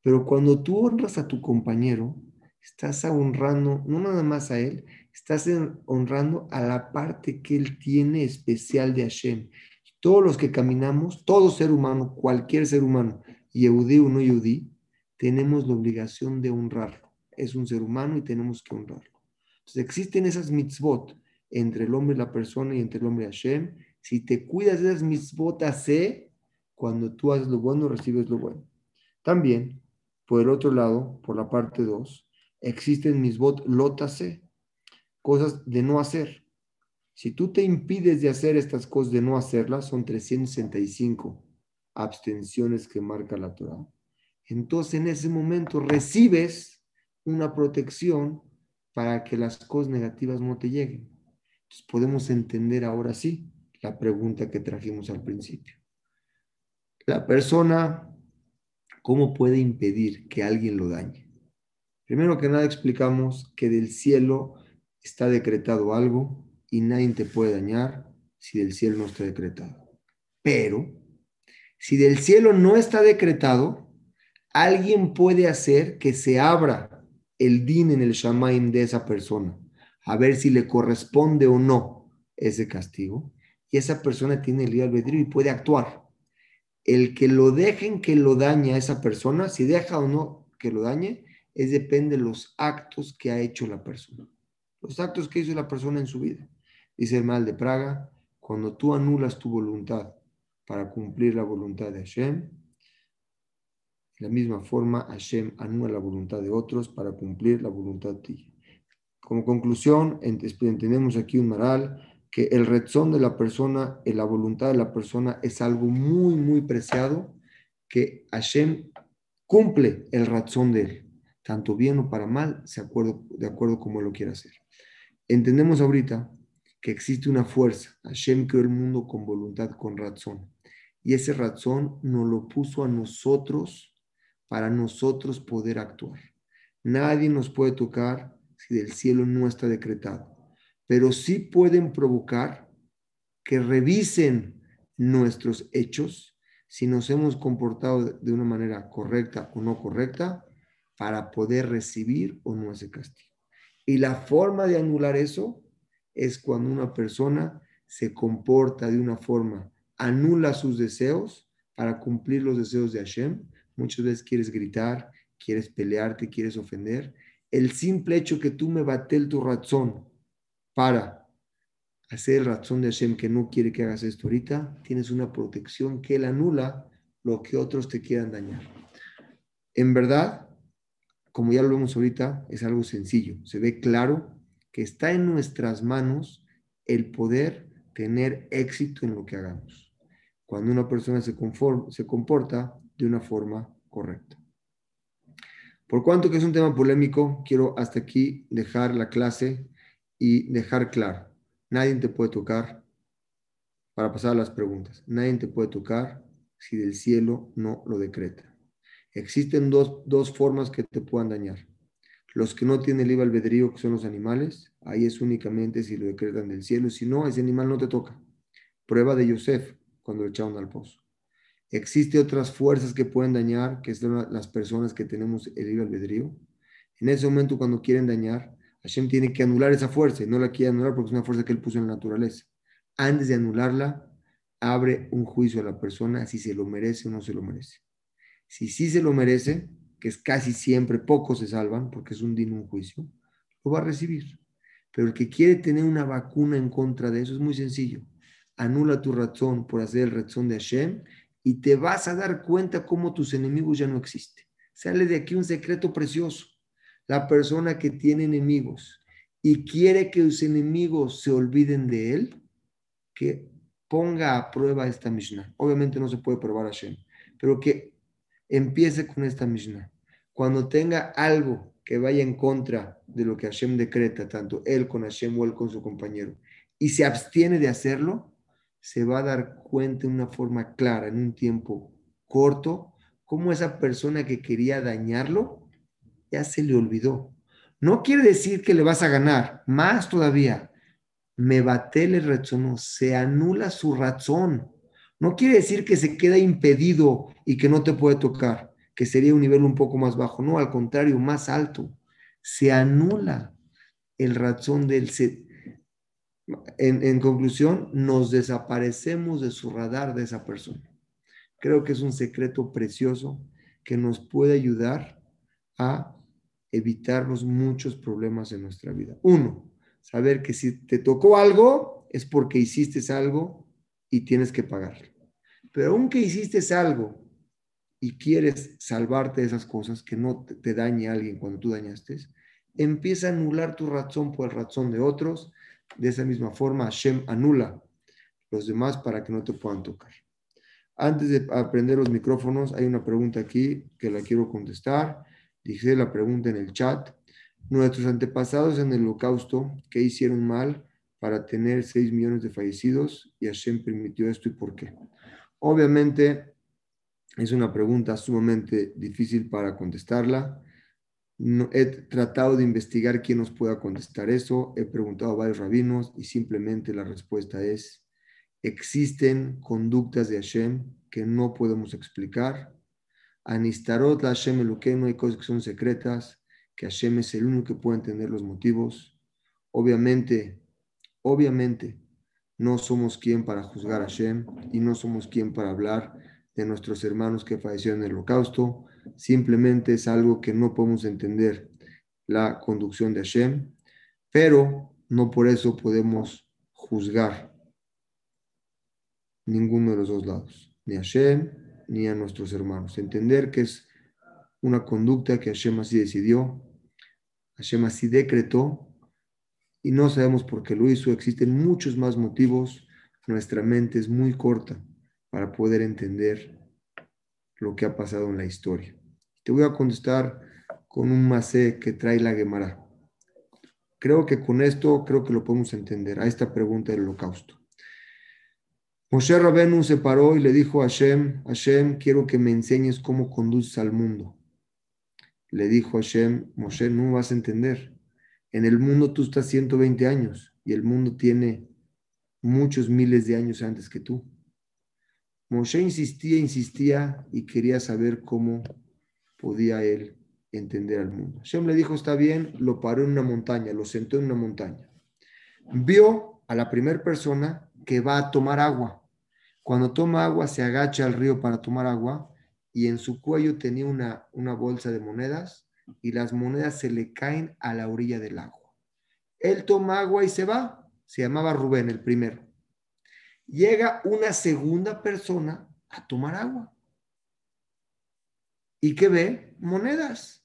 Pero cuando tú honras a tu compañero, estás honrando no nada más a él, estás honrando a la parte que él tiene especial de Hashem. Todos los que caminamos, todo ser humano, cualquier ser humano, Yehudí o no Yehudí, tenemos la obligación de honrarlo. Es un ser humano y tenemos que honrarlo. Entonces existen esas mitzvot entre el hombre y la persona y entre el hombre y Hashem. Si te cuidas de esas mitzvot, hace, cuando tú haces lo bueno, recibes lo bueno. También, por el otro lado, por la parte 2, existen mitzvot lotase, cosas de no hacer. Si tú te impides de hacer estas cosas, de no hacerlas, son 365 abstenciones que marca la Torah. Entonces en ese momento recibes una protección para que las cosas negativas no te lleguen. Entonces podemos entender ahora sí la pregunta que trajimos al principio. La persona, ¿cómo puede impedir que alguien lo dañe? Primero que nada explicamos que del cielo está decretado algo y nadie te puede dañar si del cielo no está decretado. Pero si del cielo no está decretado, alguien puede hacer que se abra el din en el shamaim de esa persona, a ver si le corresponde o no ese castigo. Y esa persona tiene el libre albedrío y puede actuar. El que lo dejen que lo dañe a esa persona, si deja o no que lo dañe, es depende de los actos que ha hecho la persona. Los actos que hizo la persona en su vida. Dice el mal de Praga, cuando tú anulas tu voluntad para cumplir la voluntad de Hashem, de la misma forma, Hashem anula la voluntad de otros para cumplir la voluntad tuya. Como conclusión, entendemos aquí un maral que el rezón de la persona, la voluntad de la persona es algo muy, muy preciado, que Hashem cumple el razón de él, tanto bien o para mal, de acuerdo, como lo quiera hacer. Entendemos ahorita que existe una fuerza. Hashem creó el mundo con voluntad, con razón. Y ese razón nos lo puso a nosotros para nosotros poder actuar. Nadie nos puede tocar si del cielo no está decretado, pero sí pueden provocar que revisen nuestros hechos si nos hemos comportado de una manera correcta o no correcta para poder recibir o no ese castigo. Y la forma de anular eso es cuando una persona se comporta de una forma, anula sus deseos para cumplir los deseos de Hashem Muchas veces quieres gritar, quieres pelearte, quieres ofender. El simple hecho que tú me batel tu razón para hacer el razón de Hashem que no quiere que hagas esto ahorita, tienes una protección que él anula lo que otros te quieran dañar. En verdad, como ya lo vemos ahorita, es algo sencillo. Se ve claro que está en nuestras manos el poder tener éxito en lo que hagamos. Cuando una persona se, se comporta de una forma correcta. Por cuanto que es un tema polémico, quiero hasta aquí dejar la clase y dejar claro, nadie te puede tocar, para pasar a las preguntas, nadie te puede tocar si del cielo no lo decreta. Existen dos, dos formas que te puedan dañar. Los que no tienen libre albedrío, que son los animales, ahí es únicamente si lo decretan del cielo. Si no, ese animal no te toca. Prueba de Yosef cuando lo echaron al pozo. Existen otras fuerzas que pueden dañar, que son las personas que tenemos el libre albedrío. En ese momento, cuando quieren dañar, Hashem tiene que anular esa fuerza y no la quiere anular porque es una fuerza que él puso en la naturaleza. Antes de anularla, abre un juicio a la persona si se lo merece o no se lo merece. Si sí se lo merece, que es casi siempre, pocos se salvan porque es un din, un juicio, lo va a recibir. Pero el que quiere tener una vacuna en contra de eso es muy sencillo. Anula tu razón por hacer el razón de Hashem y te vas a dar cuenta cómo tus enemigos ya no existen. Sale de aquí un secreto precioso. La persona que tiene enemigos y quiere que sus enemigos se olviden de él, que ponga a prueba esta Mishnah. Obviamente no se puede probar a Hashem, pero que empiece con esta Mishnah. Cuando tenga algo que vaya en contra de lo que Hashem decreta, tanto él con Hashem o él con su compañero, y se abstiene de hacerlo, se va a dar cuenta de una forma clara, en un tiempo corto, cómo esa persona que quería dañarlo ya se le olvidó. No quiere decir que le vas a ganar, más todavía. Me batele razón, se anula su razón. No quiere decir que se queda impedido y que no te puede tocar, que sería un nivel un poco más bajo. No, al contrario, más alto. Se anula el razón del... En, en conclusión, nos desaparecemos de su radar de esa persona. Creo que es un secreto precioso que nos puede ayudar a evitarnos muchos problemas en nuestra vida. Uno, saber que si te tocó algo es porque hiciste algo y tienes que pagarlo. Pero aunque hiciste algo y quieres salvarte de esas cosas, que no te, dañe a alguien cuando tú dañaste, empieza a anular tu razón por el razón de otros. De esa misma forma, Hashem anula los demás para que no te puedan tocar. Antes de aprender los micrófonos, hay una pregunta aquí que la quiero contestar. Dice la pregunta en el chat. Nuestros antepasados en el holocausto, ¿qué hicieron mal para tener 6 millones de fallecidos? Y Hashem permitió esto y por qué. Obviamente es una pregunta sumamente difícil para contestarla. he tratado de investigar quién nos pueda contestar eso. He preguntado a varios rabinos y simplemente la respuesta es, existen conductas de Hashem que no podemos explicar. Anistarot la Hashem no hay cosas que son secretas, que Hashem es el único que puede entender los motivos. Obviamente, obviamente, no somos quien para juzgar a Hashem y no somos quien para hablar de nuestros hermanos que fallecieron en el holocausto. Simplemente es algo que no podemos entender la conducción de Hashem, pero no por eso podemos juzgar ninguno de los dos lados, ni Hashem ni a nuestros hermanos. Entender que es una conducta que Hashem así decidió, Hashem así decretó y no sabemos por qué lo hizo. Existen muchos más motivos. Nuestra mente es muy corta para poder entender lo que ha pasado en la historia. Te voy a contestar con un masé que trae la Gemara. Creo que con esto, creo que lo podemos entender a esta pregunta del holocausto. Moshe Rabenu se paró y le dijo a Hashem, Hashem, quiero que me enseñes cómo conduces al mundo. Le dijo Hashem, Moshe, no vas a entender. En el mundo tú estás 120 años y el mundo tiene muchos miles de años antes que tú. Moshe insistía, insistía y quería saber cómo podía él entender al mundo. Hashem le dijo, está bien, lo paró en una montaña, lo sentó en una montaña. Vio a la primera persona que va a tomar agua. Cuando toma agua, se agacha al río para tomar agua y en su cuello tenía una, una bolsa de monedas y las monedas se le caen a la orilla del agua. Él toma agua y se va, se llamaba Rubén, el primero. Llega una segunda persona a tomar agua. ¿Y qué ve? Monedas.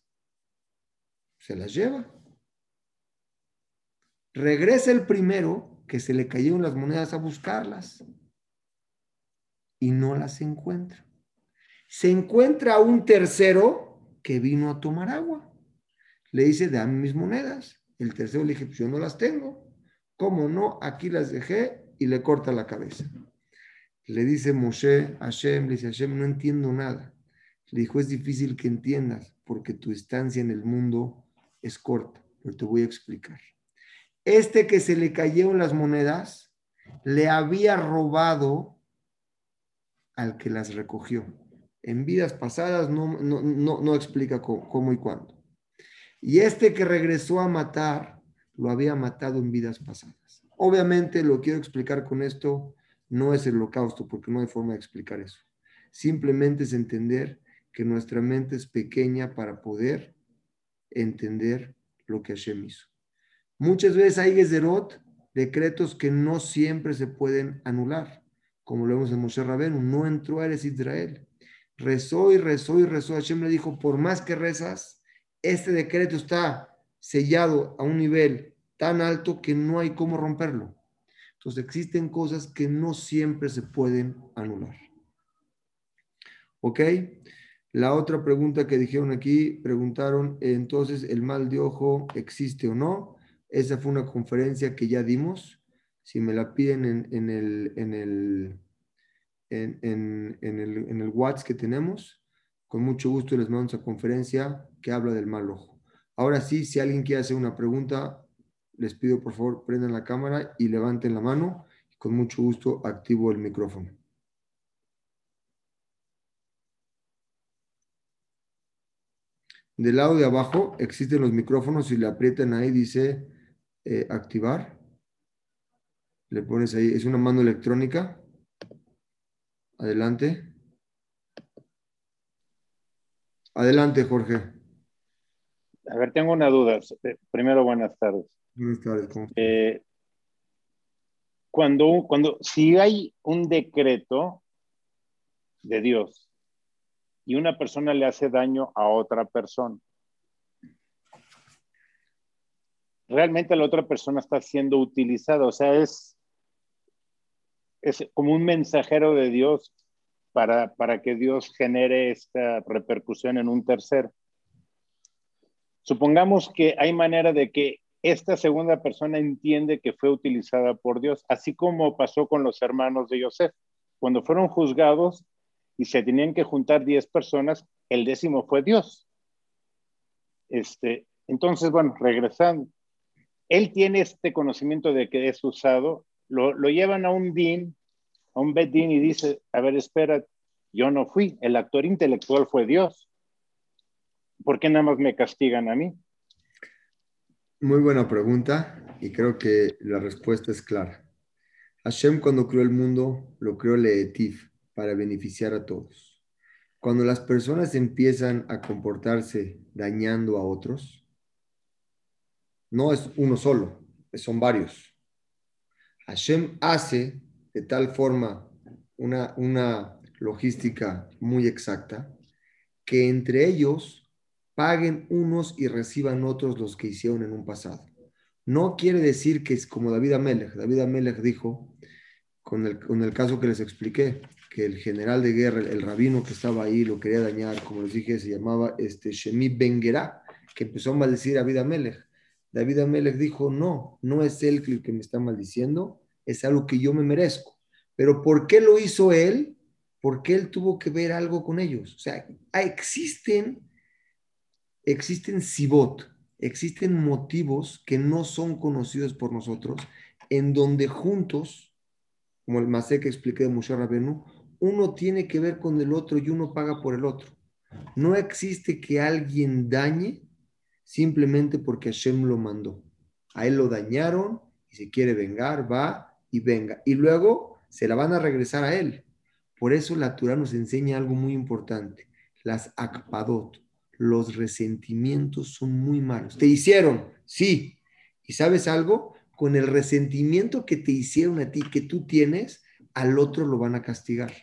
Se las lleva. Regresa el primero que se le cayeron las monedas a buscarlas y no las encuentra. Se encuentra un tercero que vino a tomar agua. Le dice, dame mis monedas. El tercero le dije, pues yo no las tengo. ¿Cómo no? Aquí las dejé y le corta la cabeza. Le dice Moshe, Hashem, le dice Hashem, no entiendo nada. Le dijo, es difícil que entiendas porque tu estancia en el mundo es corta, pero te voy a explicar. Este que se le cayeron las monedas, le había robado al que las recogió. En vidas pasadas no, no, explica cómo, y cuándo. Y este que regresó a matar, lo había matado en vidas pasadas. Obviamente lo quiero explicar con esto, no es el holocausto, porque no hay forma de explicar eso. Simplemente es entender que nuestra mente es pequeña para poder entender lo que Hashem hizo. Muchas veces hay Gezerot, decretos que no siempre se pueden anular, como lo vemos en Moshe Rabenu, no entró Eres Israel. Rezó y rezó y rezó. Hashem le dijo, por más que rezas, este decreto está sellado a un nivel tan alto que no hay cómo romperlo. Entonces existen cosas que no siempre se pueden anular. ¿Ok? La otra pregunta que dijeron aquí, preguntaron, entonces, ¿el mal de ojo existe o no? Esa fue una conferencia que ya dimos. Si me la piden en, el, en, el, en, el, en el WhatsApp que tenemos, con mucho gusto les mando esa conferencia que habla del mal ojo. Ahora sí, si alguien quiere hacer una pregunta, les pido por favor prendan la cámara y levanten la mano. Con mucho gusto activo el micrófono. Del lado de abajo existen los micrófonos. Si le aprietan ahí, dice eh, activar. Le pones ahí, es una mano electrónica. Adelante. Adelante, Jorge. A ver, tengo una duda. Primero, buenas tardes. Buenas tardes. Eh, cuando, cuando, si hay un decreto de Dios y una persona le hace daño a otra persona, realmente la otra persona está siendo utilizada, o sea, es, es como un mensajero de Dios para, para que Dios genere esta repercusión en un tercero. Supongamos que hay manera de que esta segunda persona entiende que fue utilizada por Dios, así como pasó con los hermanos de Joseph. Cuando fueron juzgados y se tenían que juntar 10 personas, el décimo fue Dios. Este, entonces, bueno, regresando, él tiene este conocimiento de que es usado, lo, llevan a un DIN, a un bedín y dice, a ver, espera, yo no fui, el actor intelectual fue Dios. ¿Por qué nada más me castigan a mí? Muy buena pregunta y creo que la respuesta es clara. Hashem cuando creó el mundo lo creó Leetif para beneficiar a todos. Cuando las personas empiezan a comportarse dañando a otros, no es uno solo, son varios. Hashem hace de tal forma una, una logística muy exacta que entre ellos paguen unos y reciban otros los que hicieron en un pasado. No quiere decir que es como David Amelech. David Amelech dijo, con el, con el caso que les expliqué, que el general de guerra, el, rabino que estaba ahí, lo quería dañar, como les dije, se llamaba este, Shemi Benguerá, que empezó a maldecir a David Amelech. David Amelech dijo, no, no es él el que me está maldiciendo, es algo que yo me merezco. Pero ¿por qué lo hizo él? Porque él tuvo que ver algo con ellos. O sea, existen, existen sibot, existen motivos que no son conocidos por nosotros, en donde juntos, como el Masé que expliqué de Moshe Rabenu, uno tiene que ver con el otro y uno paga por el otro. No existe que alguien dañe simplemente porque Hashem lo mandó. A él lo dañaron y si quiere vengar, va y venga. Y luego se la van a regresar a él. Por eso la Torah nos enseña algo muy importante. Las akpadot, los resentimientos son muy malos. Te hicieron, sí. ¿Y sabes algo? con el resentimiento que te hicieron a ti, que tú tienes, al otro lo van a castigar.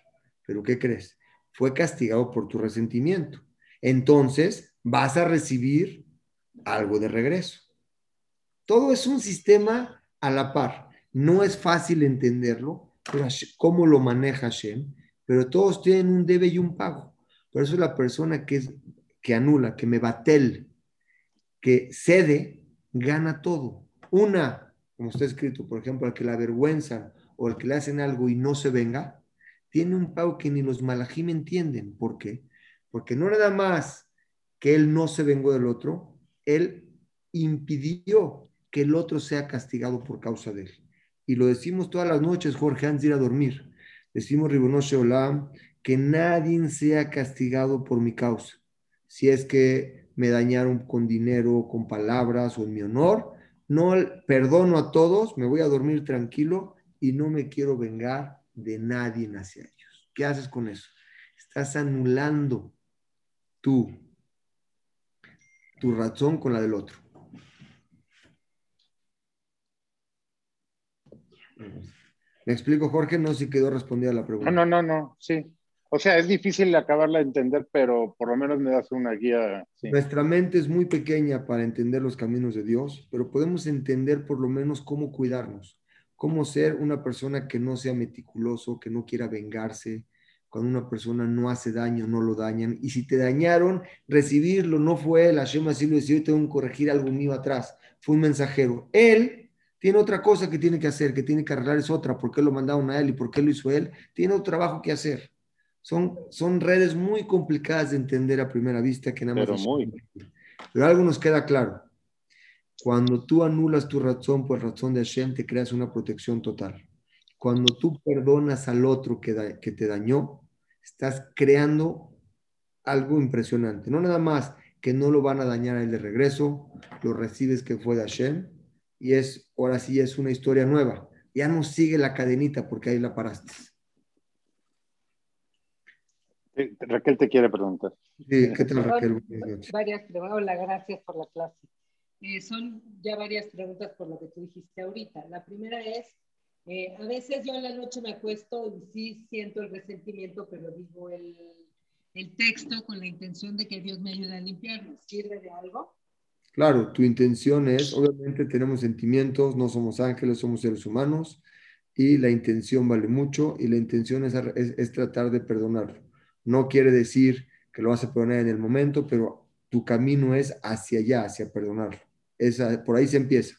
Pero ¿qué crees? Fue castigado por tu resentimiento. Entonces vas a recibir algo de regreso. Todo es un sistema a la par. No es fácil entenderlo, cómo lo maneja Hashem, pero todos tienen un debe y un pago. Por eso la persona que, es, que anula, que me batel, que cede, gana todo. Una, como está escrito, por ejemplo, al que la avergüenzan o al que le hacen algo y no se venga, tiene un pago que ni los malajim entienden. ¿Por qué? Porque no nada más que él no se vengó del otro, él impidió que el otro sea castigado por causa de él. Y lo decimos todas las noches, Jorge, antes de ir a dormir. Decimos, Ribonoshe Olam, que nadie sea castigado por mi causa. Si es que me dañaron con dinero, con palabras o en mi honor, no perdono a todos, me voy a dormir tranquilo y no me quiero vengar de nadie hacia ellos. ¿Qué haces con eso? Estás anulando tú tu razón con la del otro. ¿Me explico, Jorge? No sé si quedó respondida la pregunta. No, no, no, sí. O sea, es difícil acabarla de entender, pero por lo menos me das una guía. Nuestra mente es muy pequeña para entender los caminos de Dios, pero podemos entender por lo menos cómo cuidarnos, cómo ser una persona que no sea meticuloso, que no quiera vengarse. Cuando una persona no hace daño, no lo dañan. Y si te dañaron, recibirlo no fue él. Hashem así lo decía, hoy tengo que corregir algo mío atrás. Fue un mensajero. Él tiene otra cosa que tiene que hacer, que tiene que arreglar es otra. ¿Por qué lo mandaron a él y por qué lo hizo él? Tiene otro trabajo que hacer. Son, son redes muy complicadas de entender a primera vista que nada más. Pero muy. Pero algo nos queda claro. Cuando tú anulas tu razón por razón de Hashem, te creas una protección total. Cuando tú perdonas al otro que, que te dañó, estás creando algo impresionante. No nada más que no lo van a dañar a él de regreso, lo recibes que fue de Hashem, y es, ahora sí es una historia nueva. Ya no sigue la cadenita porque ahí la paraste. Raquel te quiere preguntar. Sí, ¿qué tal Raquel? Varias preguntas. Hola, gracias por la clase. Eh, son ya varias preguntas por lo que tú dijiste ahorita. La primera es, eh, a veces yo en la noche me acuesto y sí siento el resentimiento, pero digo el, el texto con la intención de que Dios me ayude a limpiarlo. ¿Sirve de algo? Claro, tu intención es, obviamente tenemos sentimientos, no somos ángeles, somos seres humanos y la intención vale mucho y la intención es, es tratar de perdonarlo. No quiere decir que lo vas a perdonar en el momento, pero tu camino es hacia allá, hacia perdonarlo. Esa, por ahí se empieza.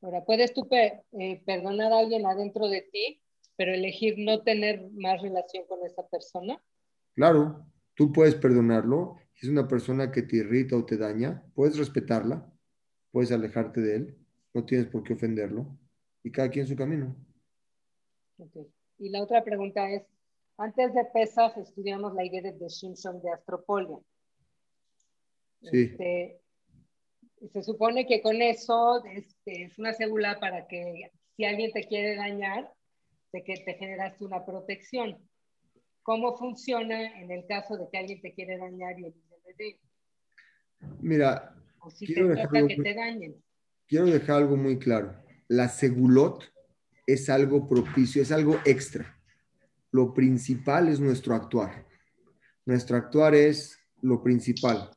Ahora, puedes tú eh, perdonar a alguien adentro de ti, pero elegir no tener más relación con esa persona. Claro, tú puedes perdonarlo. Si es una persona que te irrita o te daña, puedes respetarla, puedes alejarte de él, no tienes por qué ofenderlo, y cada quien su camino. Y la otra pregunta es, antes de Pesach estudiamos la idea de Simpson de astropolia. Sí. Este, se supone que con eso este, es una célula para que si alguien te quiere dañar, de que te generaste una protección. ¿Cómo funciona en el caso de que alguien te quiere dañar y el bebé? Mira, o si quiero, te dejar que te dañen. quiero dejar algo muy claro. La segulot es algo propicio, es algo extra lo principal es nuestro actuar. Nuestro actuar es lo principal.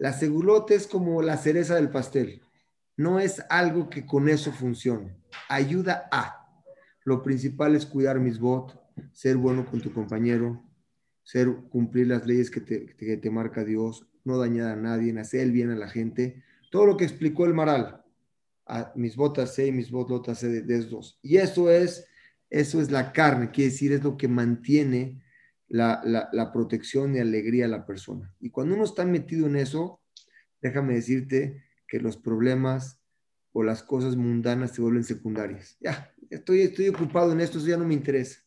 La segulot es como la cereza del pastel. No es algo que con eso funcione. Ayuda a. Lo principal es cuidar mis votos, ser bueno con tu compañero, ser cumplir las leyes que te, marca Dios, no dañar a nadie, hacer el bien a la gente. Todo lo que explicó el Maral. Mis botas sé y mis botas sé de, de dos. Y eso es eso es la carne, quiere decir, es lo que mantiene la, protección y alegría a la persona. Y cuando uno está metido en eso, déjame decirte que los problemas o las cosas mundanas se vuelven secundarias. Ya, estoy, estoy ocupado en esto, eso ya no me interesa.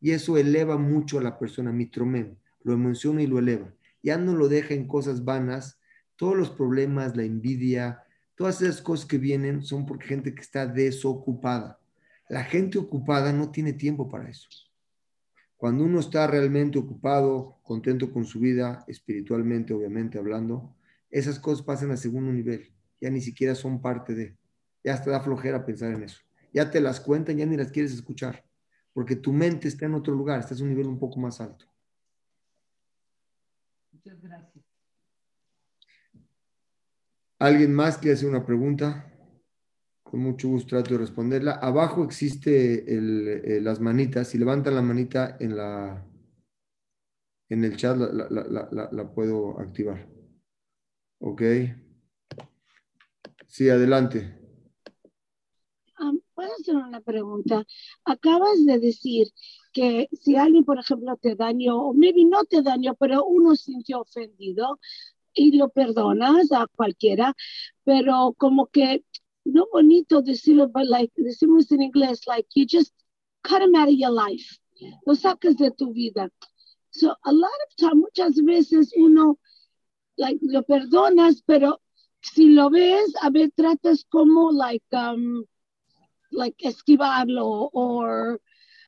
Y eso eleva mucho a la persona, mitromen, lo emociona y lo eleva. Ya no lo deja en cosas vanas. Todos los problemas, la envidia, todas esas cosas que vienen son porque gente que está desocupada. La gente ocupada no tiene tiempo para eso. Cuando uno está realmente ocupado, contento con su vida, espiritualmente, obviamente hablando, esas cosas pasan a segundo nivel. Ya ni siquiera son parte de. ya te da flojera pensar en eso. Ya te las cuentan, ya ni las quieres escuchar, porque tu mente está en otro lugar, estás en un nivel un poco más alto. Muchas gracias. ¿Alguien más quiere hacer una pregunta? Con mucho gusto trato de responderla. Abajo existe el, eh, las manitas. Si levantan la manita en, la, en el chat, la, la, la, la puedo activar. Ok. Sí, adelante. Um, Puedo hacer una pregunta. Acabas de decir que si alguien, por ejemplo, te dañó, o maybe no te dañó, pero uno sintió ofendido y lo perdonas a cualquiera, pero como que no bonito decirlo, but like decimos en inglés, like you just cut him out of your life. Lo sacas de tu vida. So a lot of time, muchas veces uno like lo perdonas, pero si lo ves, a ver, tratas como like um like esquivarlo or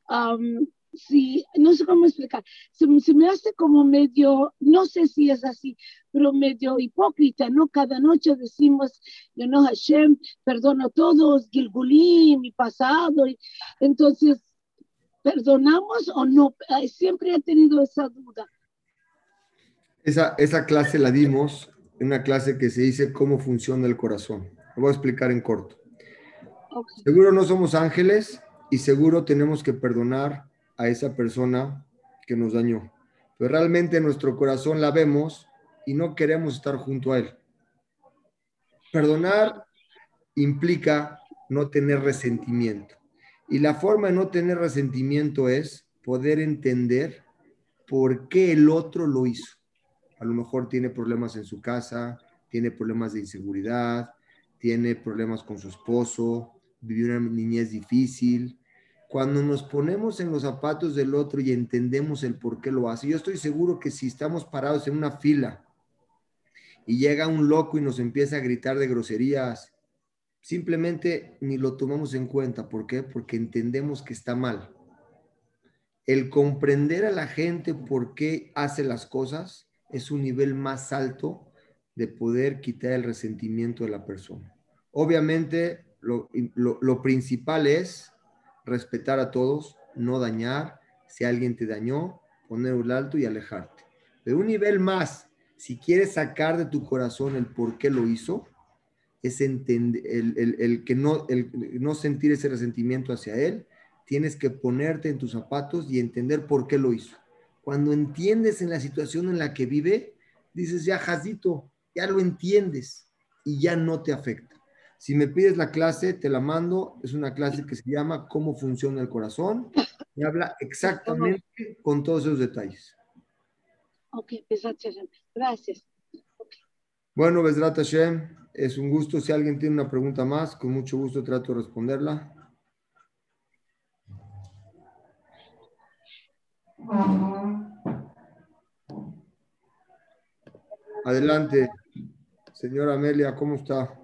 um, si, no sé cómo explicar, se, se, me hace como medio, no sé si es así, pero medio hipócrita, ¿no? Cada noche decimos, yo no, Hashem, perdono a todos, Gilgulí, mi pasado, y, entonces, ¿perdonamos o no? Siempre he tenido esa duda. Esa, esa clase la dimos en una clase que se dice cómo funciona el corazón. Lo voy a explicar en corto. Okay. Seguro no somos ángeles y seguro tenemos que perdonar a esa persona que nos dañó. Pero realmente en nuestro corazón la vemos y no queremos estar junto a él. Perdonar implica no tener resentimiento. Y la forma de no tener resentimiento es poder entender por qué el otro lo hizo. A lo mejor tiene problemas en su casa, tiene problemas de inseguridad, tiene problemas con su esposo, vivió una niñez difícil. Cuando nos ponemos en los zapatos del otro y entendemos el por qué lo hace, yo estoy seguro que si estamos parados en una fila y llega un loco y nos empieza a gritar de groserías, simplemente ni lo tomamos en cuenta. ¿Por qué? Porque entendemos que está mal. El comprender a la gente por qué hace las cosas es un nivel más alto de poder quitar el resentimiento de la persona. Obviamente, lo, lo, lo, principal es respetar a todos, no dañar. Si alguien te dañó, poner un alto y alejarte. Pero un nivel más, si quieres sacar de tu corazón el por qué lo hizo, es entender, el, el, el, que no, el no sentir ese resentimiento hacia él, tienes que ponerte en tus zapatos y entender por qué lo hizo. Cuando entiendes en la situación en la que vive, dices, ya, Jazito, ya lo entiendes y ya no te afecta. Si me pides la clase, te la mando. Es una clase que se llama Cómo funciona el corazón y habla exactamente con todos esos detalles. Ok, gracias. Okay. Bueno, Besrat Hashem, es un gusto. Si alguien tiene una pregunta más, con mucho gusto trato de responderla. Adelante, señora Amelia, ¿cómo está?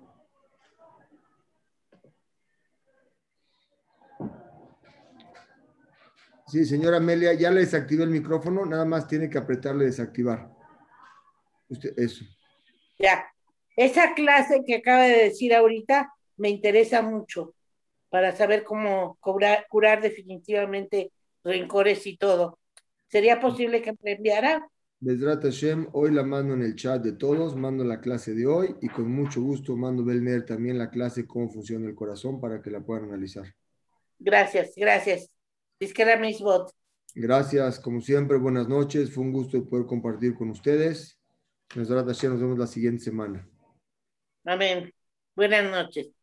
Sí, señora Amelia, ya le desactivé el micrófono, nada más tiene que apretarle desactivar. Usted, eso. Ya, esa clase que acaba de decir ahorita me interesa mucho para saber cómo curar, curar definitivamente rencores y todo. ¿Sería posible que me enviara? Besrat Hashem, hoy la mando en el chat de todos, mando la clase de hoy y con mucho gusto mando Belner también la clase cómo funciona el corazón para que la puedan analizar. Gracias, gracias. Misbot. Gracias, como siempre, buenas noches. Fue un gusto poder compartir con ustedes. Nos vemos la siguiente semana. Amén. Buenas noches.